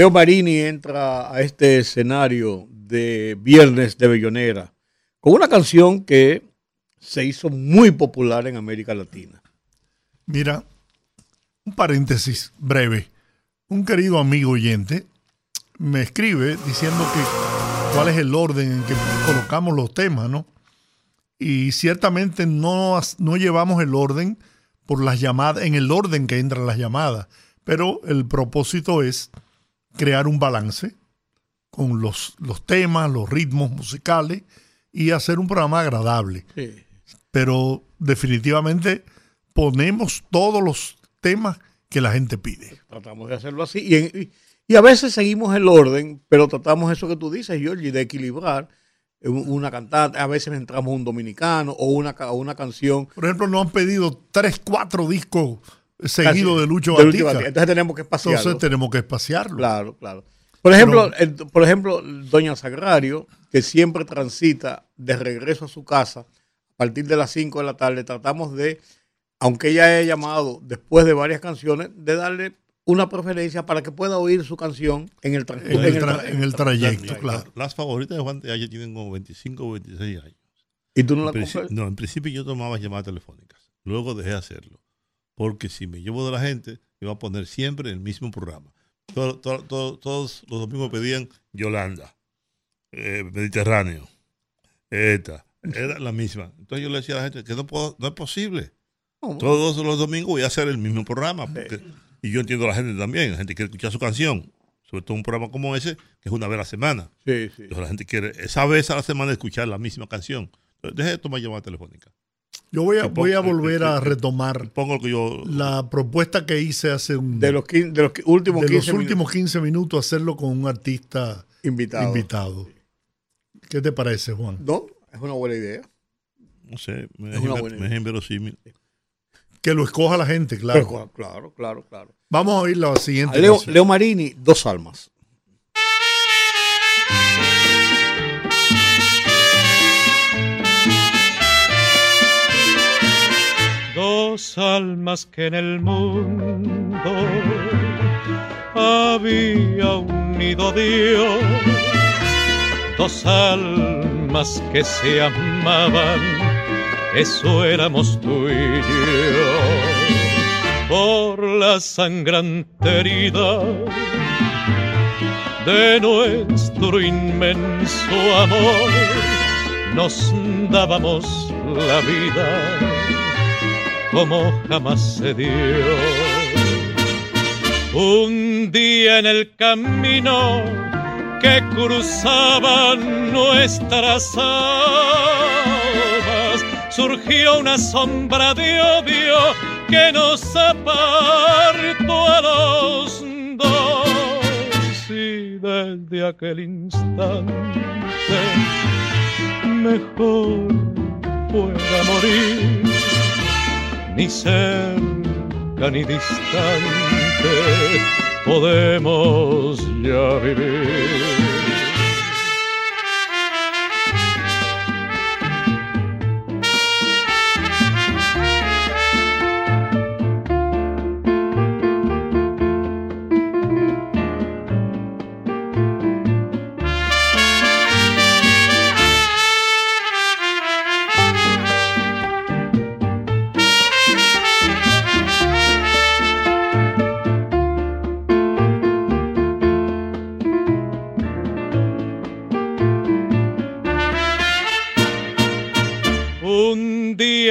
Speaker 2: Leo Marini entra a este escenario de Viernes de Bellonera con una canción que se hizo muy popular en América Latina.
Speaker 4: Mira, un paréntesis breve. Un querido amigo oyente me escribe diciendo que cuál es el orden en que colocamos los temas, ¿no? Y ciertamente no, no llevamos el orden por las llamadas, en el orden que entran las llamadas, pero el propósito es crear un balance con los, los temas, los ritmos musicales y hacer un programa agradable. Pero definitivamente ponemos todos los temas que la gente pide.
Speaker 2: Tratamos de hacerlo así. Y, en- y- a veces seguimos el orden, pero tratamos eso que tú dices, Georgie, de equilibrar un- una cantante. A veces entramos un dominicano o una, o una canción.
Speaker 4: Por ejemplo, nos han pedido tres, cuatro discos seguidos
Speaker 2: Casi,
Speaker 4: de Lucho
Speaker 2: de. Entonces tenemos que espaciarlo.
Speaker 4: Entonces tenemos que espaciarlo.
Speaker 2: Claro, claro. Por ejemplo,
Speaker 4: Pero-
Speaker 2: el- por ejemplo, Doña Sagrario, que siempre transita de regreso a su casa a partir de las 5 de la tarde, tratamos de, aunque ella haya llamado después de varias canciones, de darle una preferencia para que pueda oír su canción en el, tra-
Speaker 4: En el
Speaker 2: tra-
Speaker 4: tra- en el trayecto,
Speaker 1: La-
Speaker 4: claro.
Speaker 1: Las favoritas de Juan de Aya tienen como 25 o 26 años.
Speaker 2: ¿Y tú no la
Speaker 1: En
Speaker 2: coges?
Speaker 1: No, en principio yo tomaba llamadas telefónicas. Luego dejé de hacerlo. Porque si me llevo de la gente, me va a poner siempre el mismo programa. Todo- todo- todo- todos los domingos pedían Yolanda, eh, Mediterráneo, ETA. Era la misma. Entonces yo le decía a la gente que no, puedo, no es posible. Todos los domingos voy a hacer el mismo programa. porque- y yo entiendo a la gente también. La gente quiere escuchar su canción. Sobre todo un programa como ese, que es una vez a la semana.
Speaker 2: Sí, sí.
Speaker 1: Entonces la gente quiere esa vez a la semana escuchar la misma canción. Entonces, deje de tomar llamada telefónica.
Speaker 4: Yo voy a, voy a volver a retomar
Speaker 1: Pongo lo que yo.
Speaker 4: la propuesta que hice hace un...
Speaker 2: De los, quin- de los últimos
Speaker 4: de
Speaker 2: 15
Speaker 4: los últimos 15 minutos hacerlo con un artista
Speaker 2: Invitado.
Speaker 4: invitado. ¿Qué te parece, Juan?
Speaker 2: No, es una buena idea.
Speaker 1: No sé, me
Speaker 2: Es
Speaker 1: es,
Speaker 2: una
Speaker 1: inver-
Speaker 2: buena
Speaker 1: me es inverosímil.
Speaker 4: Que lo escoja la gente, claro.
Speaker 2: Pero, claro, claro, claro.
Speaker 4: Vamos a oír la siguiente.
Speaker 2: Leo. Leo Marini, dos almas.
Speaker 19: Dos almas que en el mundo había unido Dios, dos almas que se amaban, eso éramos tú y yo, por la sangrante herida de nuestro inmenso amor, nos dábamos la vida como jamás se dio. Un día en el camino que cruzaban nuestras almas, surgió una sombra de odio que nos apartó a los dos. Y desde aquel instante, mejor fuera morir ni cerca ni distante podemos ya vivir.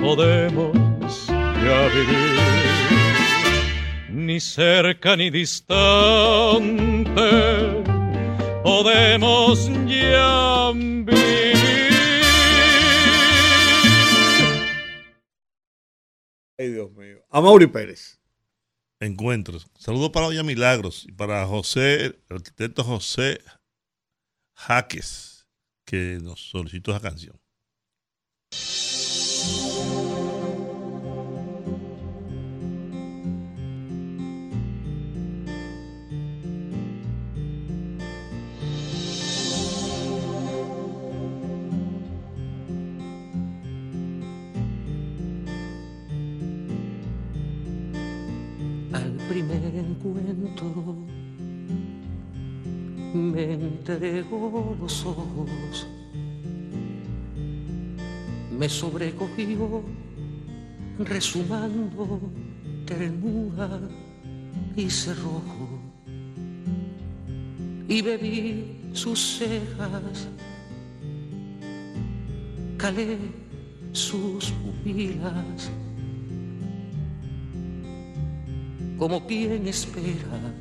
Speaker 19: podemos ya vivir, ni cerca ni distante, podemos ya vivir.
Speaker 2: Ay, Dios mío. Amaury Pérez.
Speaker 1: Encuentros. Saludos para Doña Milagros y para José, el arquitecto José Jaques, que nos solicitó esa canción.
Speaker 23: Me entregó los ojos, me sobrecogió resumando ternura y cerrojo y bebí sus cejas, calé sus pupilas. Como quien espera,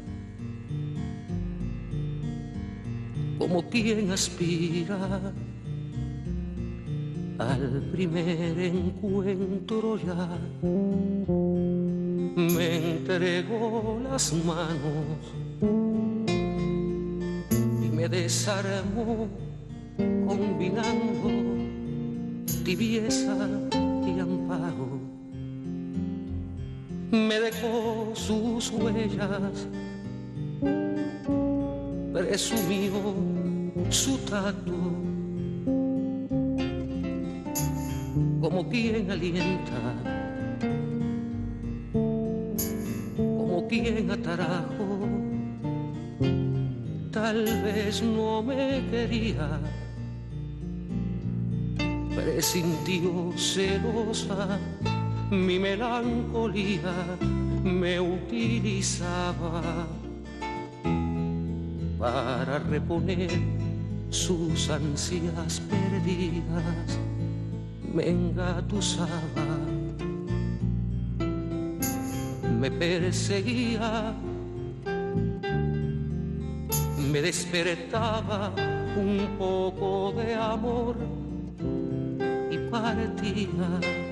Speaker 23: como quien aspira al primer encuentro ya. Me entregó las manos y me desarmó combinando tibieza y amparo me dejó sus huellas, presumió su tacto, como quien alienta, como quien atarajo, tal vez no me quería, presintió celosa. Mi melancolía me utilizaba para reponer sus ansias perdidas, me engatusaba me perseguía, me despertaba un poco de amor y partía.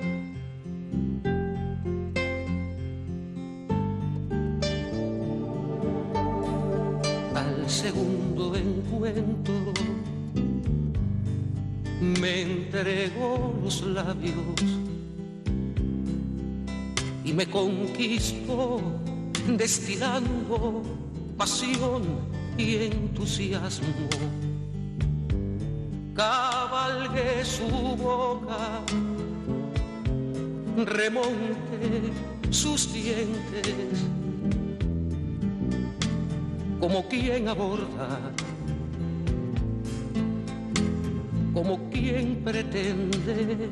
Speaker 23: Entregó los labios y me conquistó destilando pasión y entusiasmo. Cabalgué su boca, remonté sus dientes, como quien aborda, quien pretende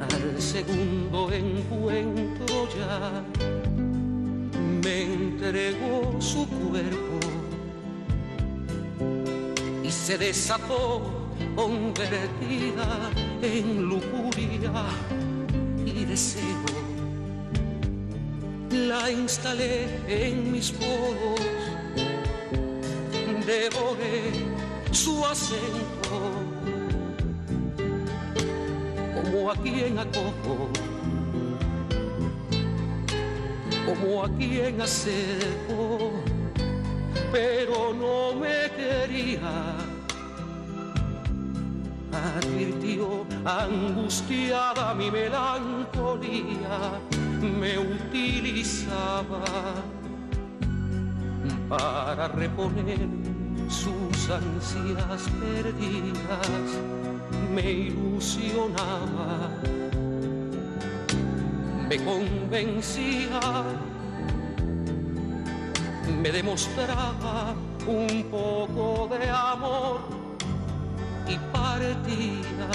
Speaker 23: al segundo encuentro ya me entregó su cuerpo y se desató convertida en lujuria y deseo. La instalé en mis poros, devoré su acento a quien acojo, como a quien acerco, pero no me quería. Advirtió angustiada mi melancolía, me utilizaba para reponer sus ansias perdidas me ilusionaba, me convencía, me demostraba un poco de amor y partía.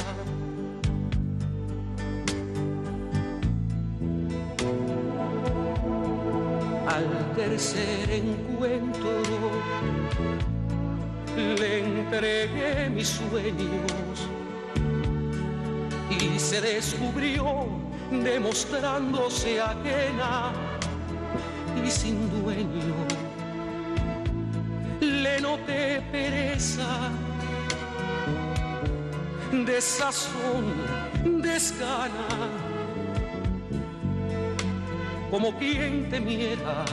Speaker 23: Al tercer encuentro le entregué mis sueños y se descubrió demostrándose ajena y sin dueño. Le noté pereza, desazón, desgana, como quien temiera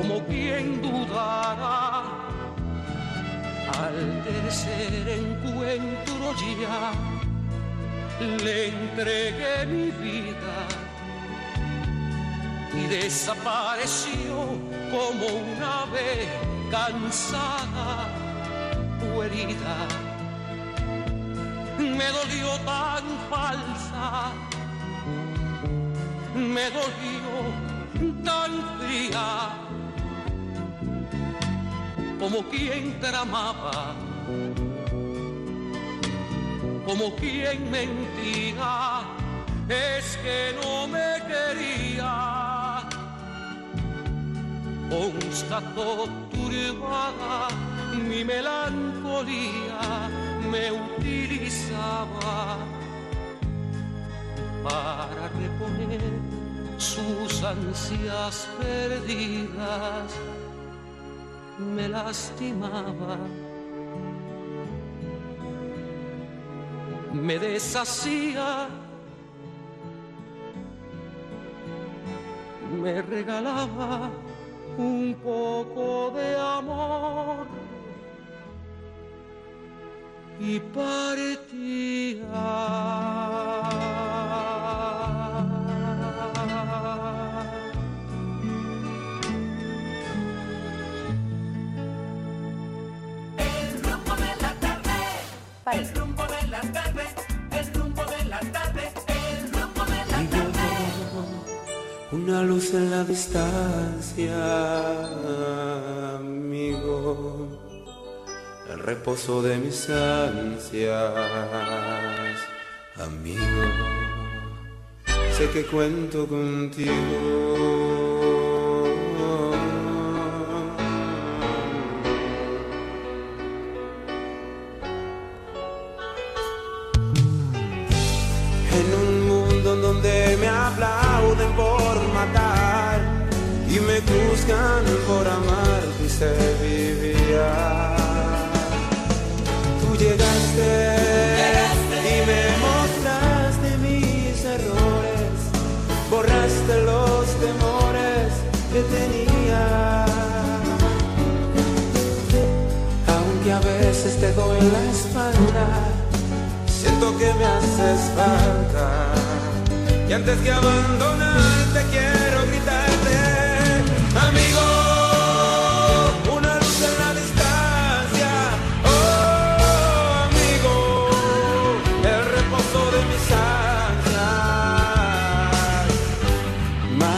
Speaker 23: como quien dudara. Al tercer encuentro ya le entregué mi vida y desapareció como un ave cansada o herida. Me dolió tan falsa, me dolió tan fría como quien tramaba, como quien mentía, es que no me quería. Constató turbada mi melancolía, me utilizaba para reponer sus ansias perdidas me lastimaba, me deshacía, me regalaba un poco de amor y partía.
Speaker 24: El rumbo de la tarde, el rumbo de la tarde, el rumbo de la tarde.
Speaker 25: Una luz en la distancia, amigo, el reposo de mis ansias, amigo. Sé que cuento contigo. Por amarte y se vivía. Tú llegaste, y me mostraste mis errores, borraste los temores que tenía. Aunque a veces te doy la espalda, siento que me haces falta. Y antes que abandonarte quiero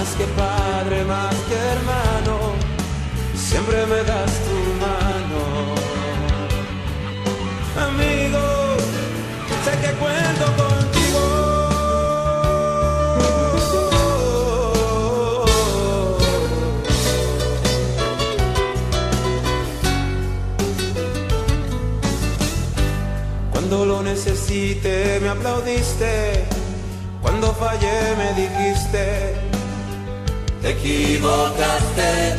Speaker 25: Más que padre, más que hermano, siempre me das tu mano. Amigo, sé que cuento contigo. Cuando lo necesité me aplaudiste, cuando fallé me dijiste, te equivocaste.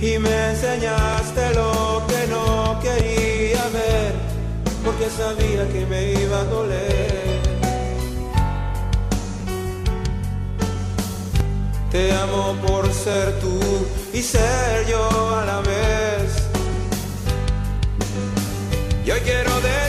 Speaker 25: Y me enseñaste lo que no quería ver, porque sabía que me iba a doler. Te amo por ser tú y ser yo a la vez. Y hoy quiero decirte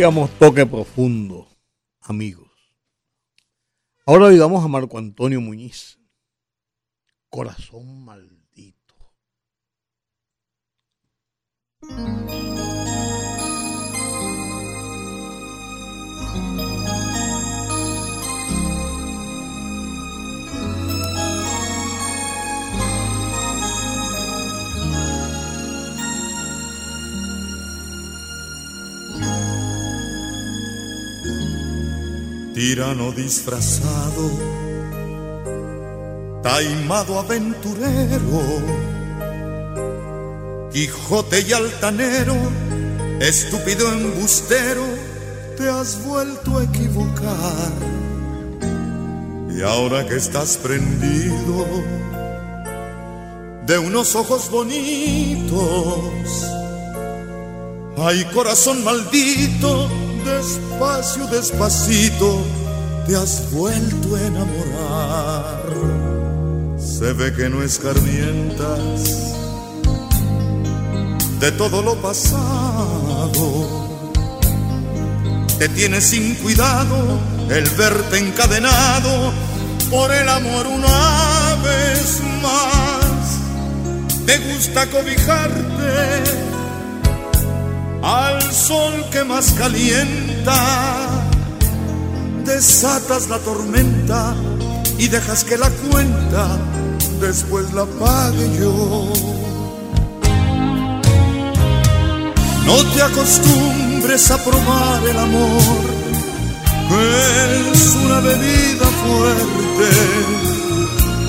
Speaker 2: Y oíamos toque profundo, amigos. Ahora oigamos a Marco Antonio Muñiz. Corazón maldito.
Speaker 26: Tirano disfrazado, taimado aventurero, Quijote y altanero, estúpido embustero, te has vuelto a equivocar. Y ahora que estás prendido de unos ojos bonitos, ay corazón maldito, despacio, despacito, te has vuelto a enamorar. Se ve que no escarmientas de todo lo pasado. Te tienes sin cuidado el verte encadenado por el amor una vez más. Te gusta cobijarte al sol que más calienta. Desatas la tormenta y dejas que la cuenta después la pague yo. No te acostumbres a probar el amor, es una bebida fuerte.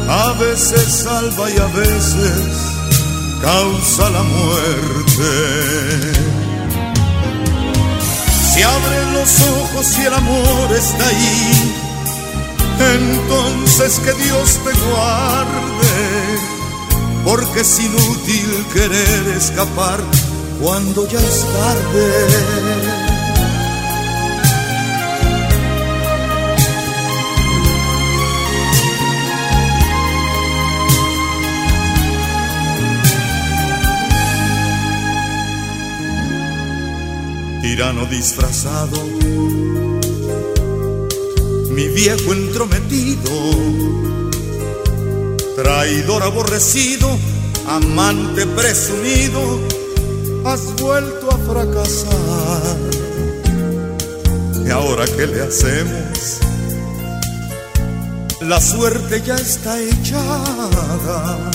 Speaker 26: A veces salva y a veces causa la muerte. Si abres los ojos y el amor está ahí, entonces que Dios te guarde, porque es inútil querer escapar cuando ya es tarde. Tirano disfrazado, mi viejo entrometido, traidor aborrecido, amante presumido has vuelto a fracasar. ¿Y ahora qué le hacemos? La suerte ya está echada.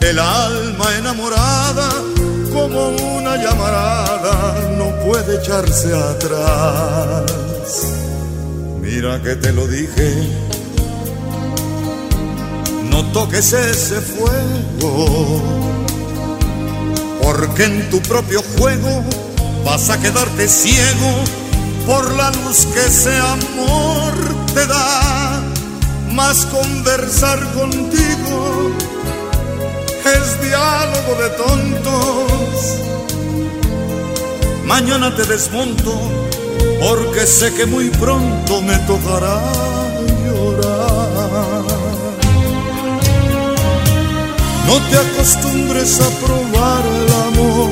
Speaker 26: El alma enamorada, como una llamarada, no puede echarse atrás. Mira que te lo dije, no toques ese fuego porque en tu propio juego vas a quedarte ciego por la luz que ese amor te da. Más conversar contigo es diálogo de tontos. Mañana te desmonto porque sé que muy pronto me tocará llorar. No te acostumbres a probar el amor,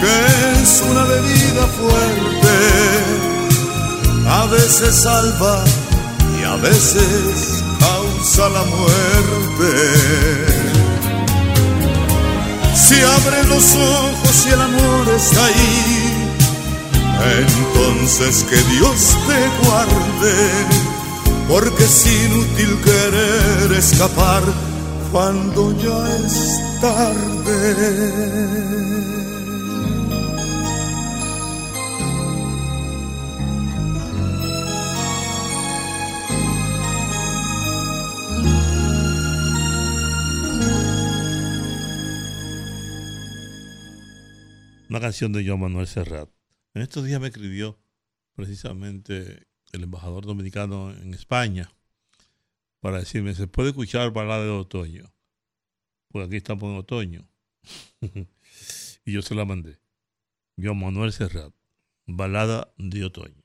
Speaker 26: que es una bebida fuerte. A veces salva y a veces causa la muerte. Si abres los ojos y el amor está ahí, entonces que Dios te guarde, porque es inútil querer escapar cuando ya es tarde.
Speaker 1: Canción de Joan Manuel Serrat. En estos días me escribió precisamente el embajador dominicano en España para decirme, ¿se puede escuchar balada de otoño? Porque aquí estamos en otoño. y yo se la mandé. Joan Manuel Serrat, balada de otoño.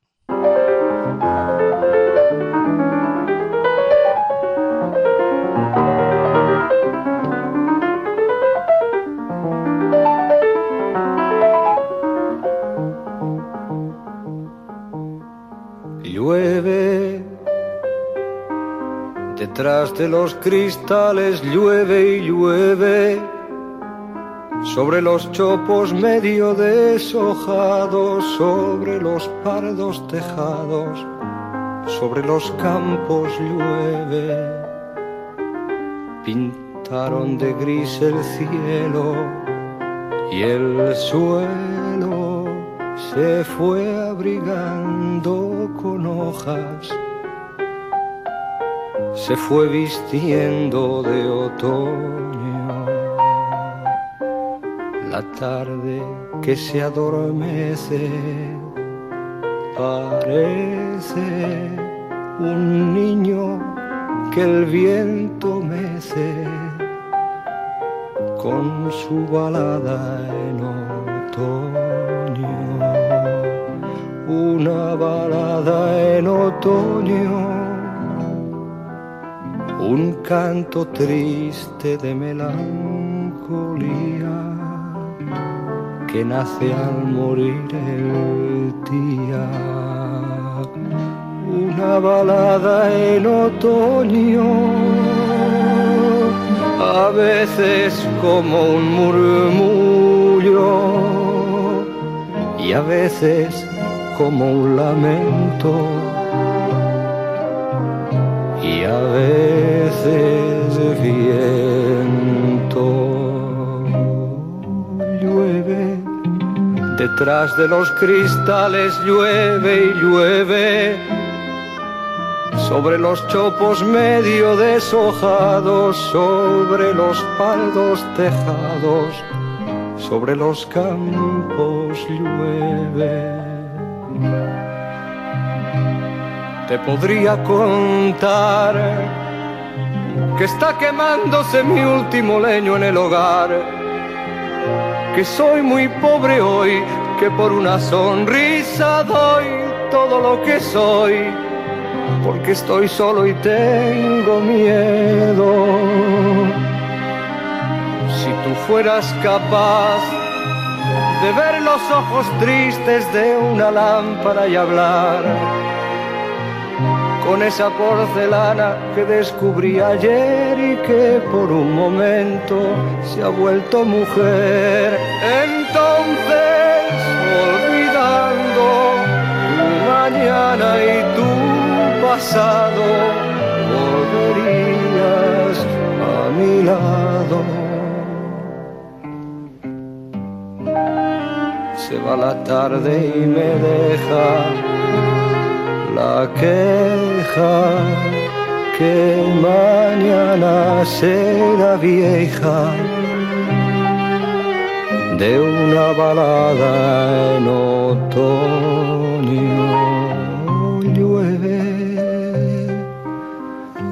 Speaker 22: Llueve, detrás de los cristales llueve y llueve, sobre los chopos medio deshojados, sobre los pardos tejados, sobre los campos llueve. Pintaron de gris el cielo y el suelo se fue abrigando con hojas, se fue vistiendo de otoño. La tarde que se adormece parece un niño que el viento mece con su balada en otoño. Un una balada en otoño, un canto triste de melancolía que nace al morir el día. Una balada en otoño, a veces como un murmullo y a veces como un lamento. Y a veces viento llueve. Detrás de los cristales llueve y llueve. Sobre los chopos medio deshojados sobre los paldos tejados sobre los campos llueve. Te podría contar que está quemándose mi último leño en el hogar, que soy muy pobre hoy, que por una sonrisa doy todo lo que soy, porque estoy solo y tengo miedo. Si tú fueras capaz de ver los ojos tristes de una lámpara y hablar con esa porcelana que descubrí ayer y que por un momento se ha vuelto mujer. Entonces, olvidando tu mañana y tu pasado, volverías a mi lado. Se va la tarde y me deja la queja que mañana será vieja de una balada en otoño. Llueve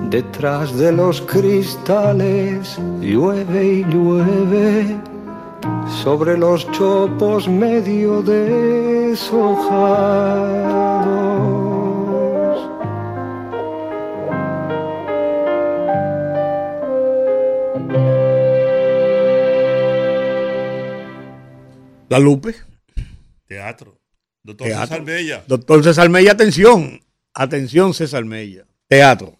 Speaker 22: detrás de los cristales llueve y llueve sobre los chopos medio deshojados.
Speaker 2: La Lupe.
Speaker 1: Teatro. Doctor
Speaker 2: Teatro.
Speaker 1: César Bella.
Speaker 2: Doctor César Mella, atención. Atención, César Mella. Teatro.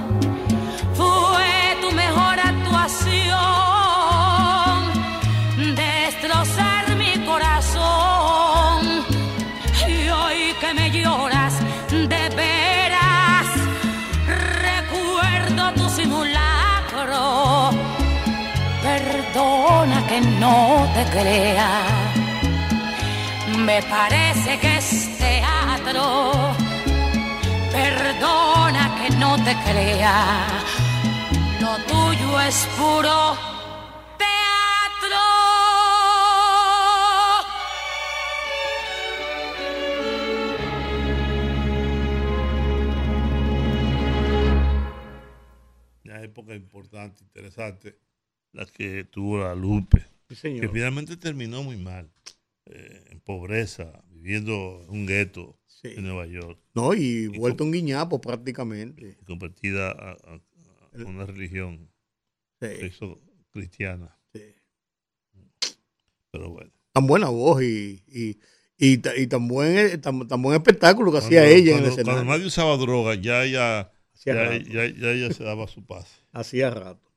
Speaker 14: Perdona que no te crea. Me parece que es teatro. Perdona que no te crea. Lo tuyo es puro teatro.
Speaker 1: Una época importante, interesante, la que tuvo la Lupe,
Speaker 2: Sí, señor.
Speaker 1: que finalmente terminó muy mal, eh, en pobreza, viviendo en un gueto en Nueva York.
Speaker 2: No, y vuelto un guiñapo prácticamente.
Speaker 1: y convertida a, a- a una religión hizo cristiana. Pero bueno.
Speaker 2: Tan buena voz y, y, y, ta- y tan, buen, tan, tan buen espectáculo que
Speaker 1: Cuando-
Speaker 2: hacía ella en el
Speaker 1: cuando,
Speaker 2: escenario.
Speaker 1: cuando nadie usaba droga, ya ella, ya, ya- ya ella se daba su paz.
Speaker 2: Hacía rato.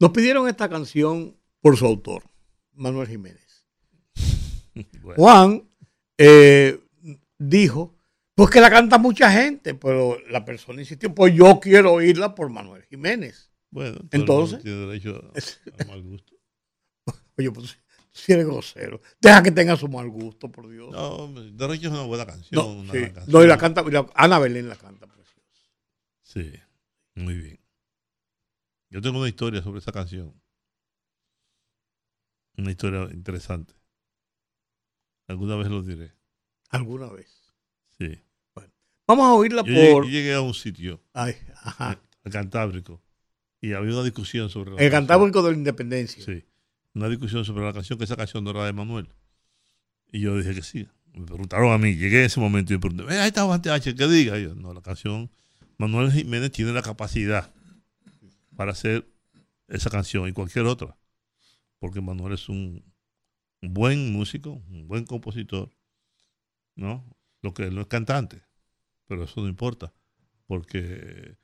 Speaker 2: Nos pidieron esta canción por su autor, Manuel Jiménez. Juan eh, dijo, pues que la canta mucha gente, pero la persona insistió, pues yo quiero oírla por Manuel Jiménez.
Speaker 1: Bueno,
Speaker 2: entonces,
Speaker 1: tiene derecho a, a mal gusto.
Speaker 2: oye, pues si eres grosero, deja que tenga su mal gusto, por Dios.
Speaker 1: No, Derecho es una buena canción.
Speaker 2: No,
Speaker 1: una
Speaker 2: sí.
Speaker 1: canción.
Speaker 2: No, y la canta, y la- Ana Belén la canta.
Speaker 1: Sí, muy bien. Yo tengo una historia sobre esa canción. Una historia interesante. Alguna vez lo diré.
Speaker 2: Alguna vez.
Speaker 1: Sí.
Speaker 2: Vamos a oírla
Speaker 1: Yo llegué,
Speaker 2: por...
Speaker 1: yo llegué a un sitio,
Speaker 2: Ay, ajá.
Speaker 1: al Cantábrico, y había una discusión sobre la
Speaker 2: El
Speaker 1: canción.
Speaker 2: Cantábrico de la Independencia.
Speaker 1: Sí. Una discusión sobre la canción, que esa canción no era de Manuel. Y yo dije que sí. Me preguntaron a mí, llegué en ese momento y me pregunté, "Eh, ahí está Juan TH, que diga. Y yo, no, la canción, Manuel Jiménez tiene la capacidad para hacer esa canción y cualquier otra. Porque Manuel es un, buen músico, un buen compositor, ¿no? Lo que él no es cantante, pero eso no importa, porque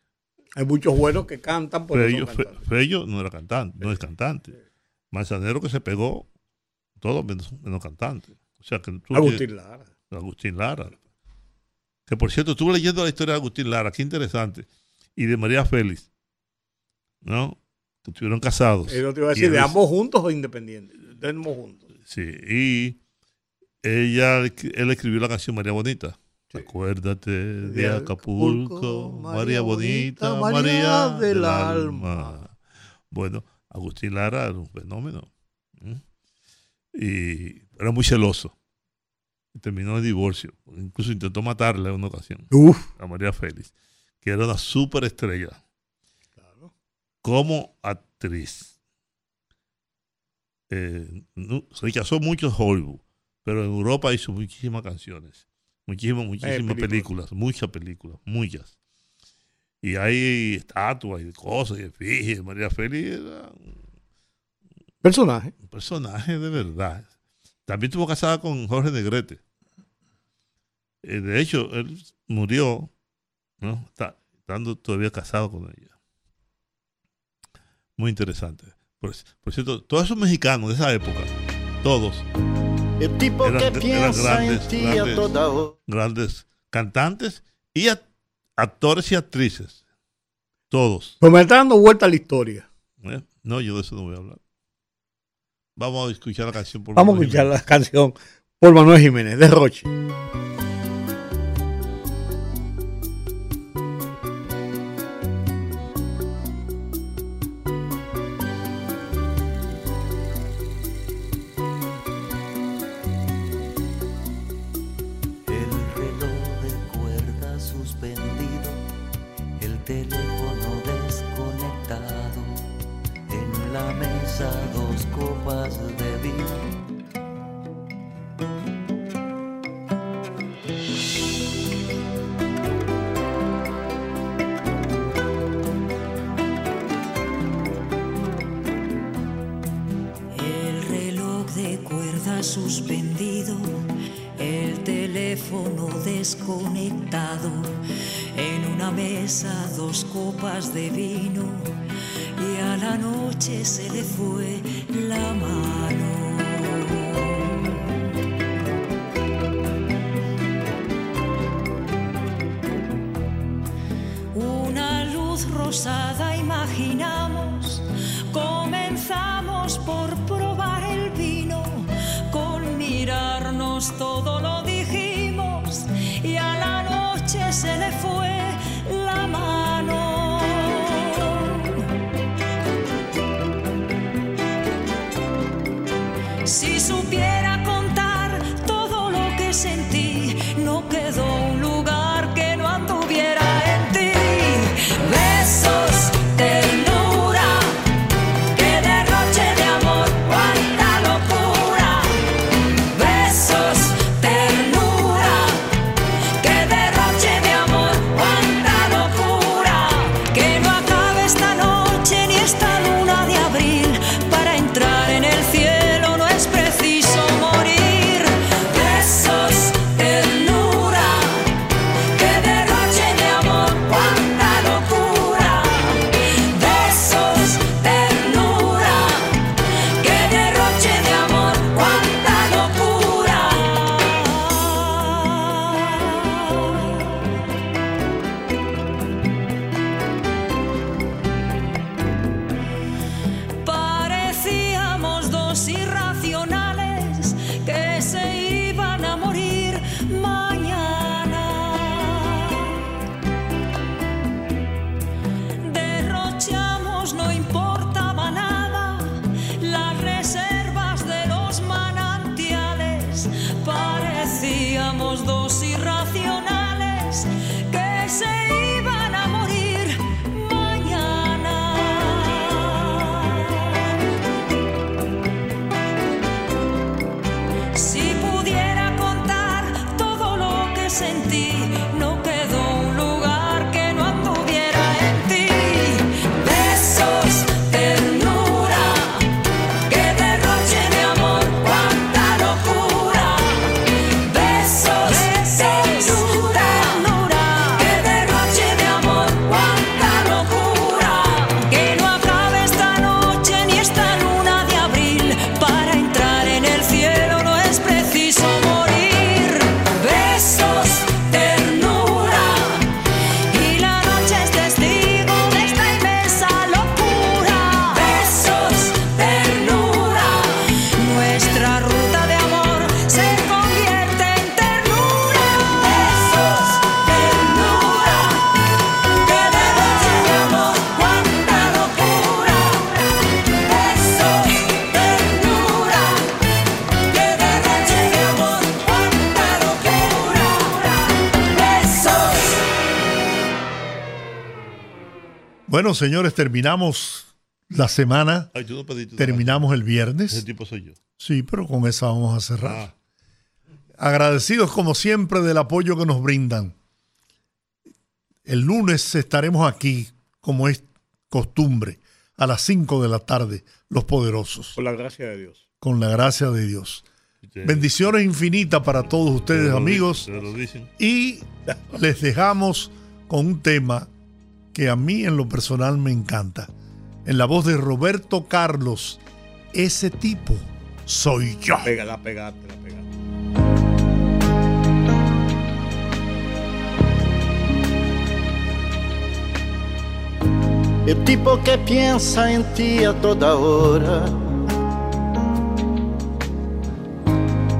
Speaker 2: Hay muchos buenos que cantan por
Speaker 1: Fello, Fe- Fello no era cantante, no es cantante. Manzanero que se pegó, todo menos, menos cantante. O sea que tú
Speaker 2: Agustín Lara.
Speaker 1: Agustín Lara. Que por cierto, estuve leyendo la historia de Agustín Lara, qué interesante. Y de María Félix, ¿no? Que estuvieron casados.
Speaker 2: Eh, no te iba a decir, de ambos juntos o independientes. De ambos juntos.
Speaker 1: Sí, y ella, él escribió la canción María Bonita. Acuérdate de Acapulco, María Bonita, María del alma. Bueno, Agustín Lara era un fenómeno. Y era muy celoso. Terminó en divorcio. Incluso intentó matarla en una ocasión.
Speaker 2: Uf.
Speaker 1: A María Félix, que era una superestrella. Como actriz. Eh, no- rechazó mucho Hollywood, pero en Europa hizo muchísimas canciones. Muchísimas, muchísimas
Speaker 2: películas.
Speaker 1: películas, muchas películas, muchas. Y hay estatuas y cosas y efigies. María Félix era
Speaker 2: Personaje.
Speaker 1: un personaje de verdad. También estuvo casada con Jorge Negrete. Eh, de hecho, él murió, ¿no? Está, estando todavía casado con ella. Muy interesante. Por, por cierto, todos esos mexicanos de esa época, todos,
Speaker 15: El tipo
Speaker 1: eran,
Speaker 15: que piensa en
Speaker 1: grandes,
Speaker 15: ti a toda hora.
Speaker 1: grandes cantantes y act- actores y actrices. Todos.
Speaker 2: Pues me está dando vuelta la historia.
Speaker 1: ¿eh? No, yo de eso no voy a hablar. Vamos a escuchar la canción por
Speaker 2: Vamos a escuchar
Speaker 1: Jiménez.
Speaker 2: la canción por Manuel Jiménez, de Roche.
Speaker 27: Desconectado. En una mesa dos copas de vino y a la noche se le fue la mano.
Speaker 4: Bueno, señores, terminamos la semana.
Speaker 1: Ay, tú no pediste
Speaker 4: Terminamos el
Speaker 1: Ese
Speaker 4: viernes.
Speaker 1: tipo soy yo.
Speaker 4: Sí, pero con esa vamos a cerrar.
Speaker 1: Ah.
Speaker 4: Agradecidos como siempre del apoyo que nos brindan. El lunes estaremos aquí, como es costumbre, a las 5 de la tarde, los poderosos,
Speaker 2: Por la gracia de Dios.
Speaker 4: con la gracia de Dios. Bendiciones infinitas para todos ustedes, amigos.
Speaker 1: te lo dicen.
Speaker 4: Y les dejamos con un tema que a mí en lo personal me encanta. En la voz de Roberto Carlos, ese tipo soy yo.
Speaker 2: Pega, la pegaste, la pegaste.
Speaker 15: El tipo que piensa en ti a toda hora.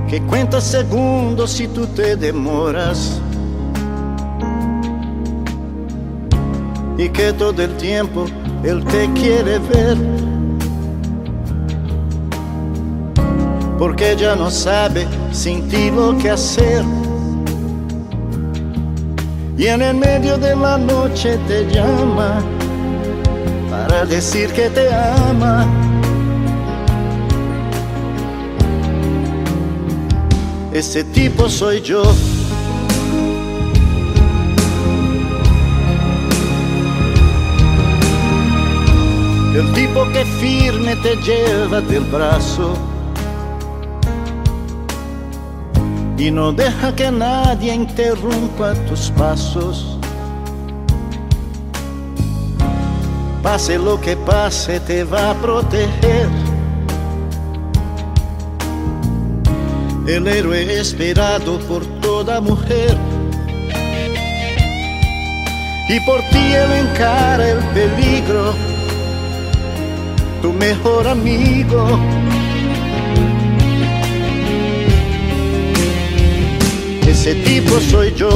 Speaker 15: Que cuenta segundos si tú te demoras. Y que todo el tiempo él te quiere ver. Porque ya no sabe sin ti lo que hacer. Y en el medio de la noche te llama para decir que te ama. Ese tipo soy yo. Tipo que firme te lleva del brazo. y no deja que nadie interrumpa tus pasos. Pase lo que pase, te va a proteger. El héroe esperado por toda mujer. Y por ti él encara el peligro, tu mejor amigo. Ese tipo soy yo.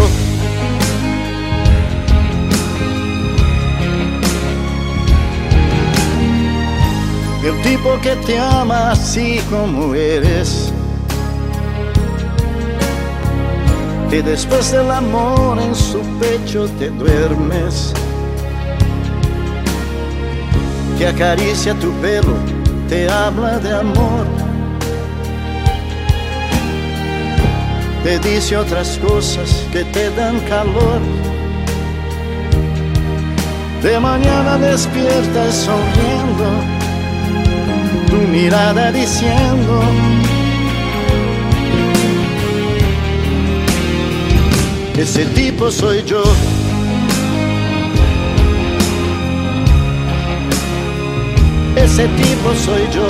Speaker 15: El tipo que te ama así como eres. Que después del amor en su pecho te duermes. Que acaricia tu pelo, te habla de amor. Te dice otras cosas que te dan calor. De mañana despiertas sonriendo tu mirada diciendo ese tipo soy yo. Ese tipo soy yo.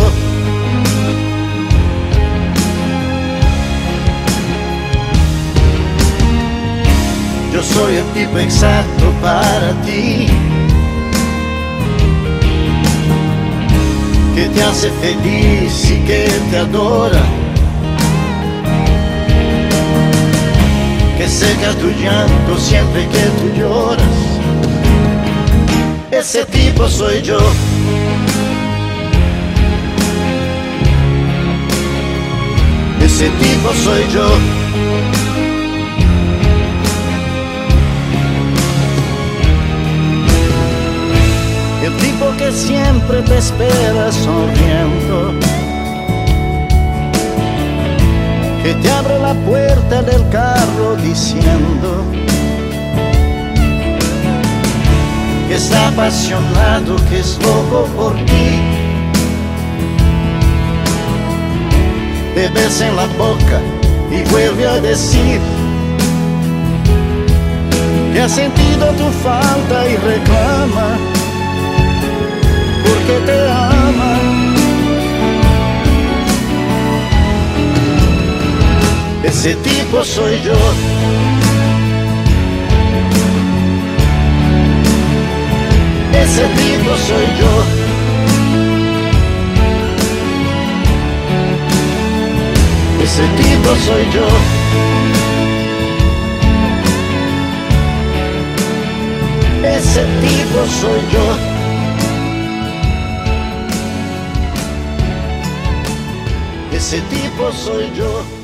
Speaker 15: Yo soy el tipo exacto para ti. que te hace feliz y que te adora. Que seca tu llanto siempre que tú lloras. Ese tipo soy yo. Ese tipo soy yo. El tipo que siempre te espera sonriendo. Que te abre la puerta del carro diciendo que está apasionado, que es loco por ti. Besa en la boca y vuelve a decir que ha sentido tu falta y reclama porque te ama. Ese tipo soy yo. Ese tipo soy yo. Ese tipo soy yo. Ese tipo soy yo. Ese tipo soy yo.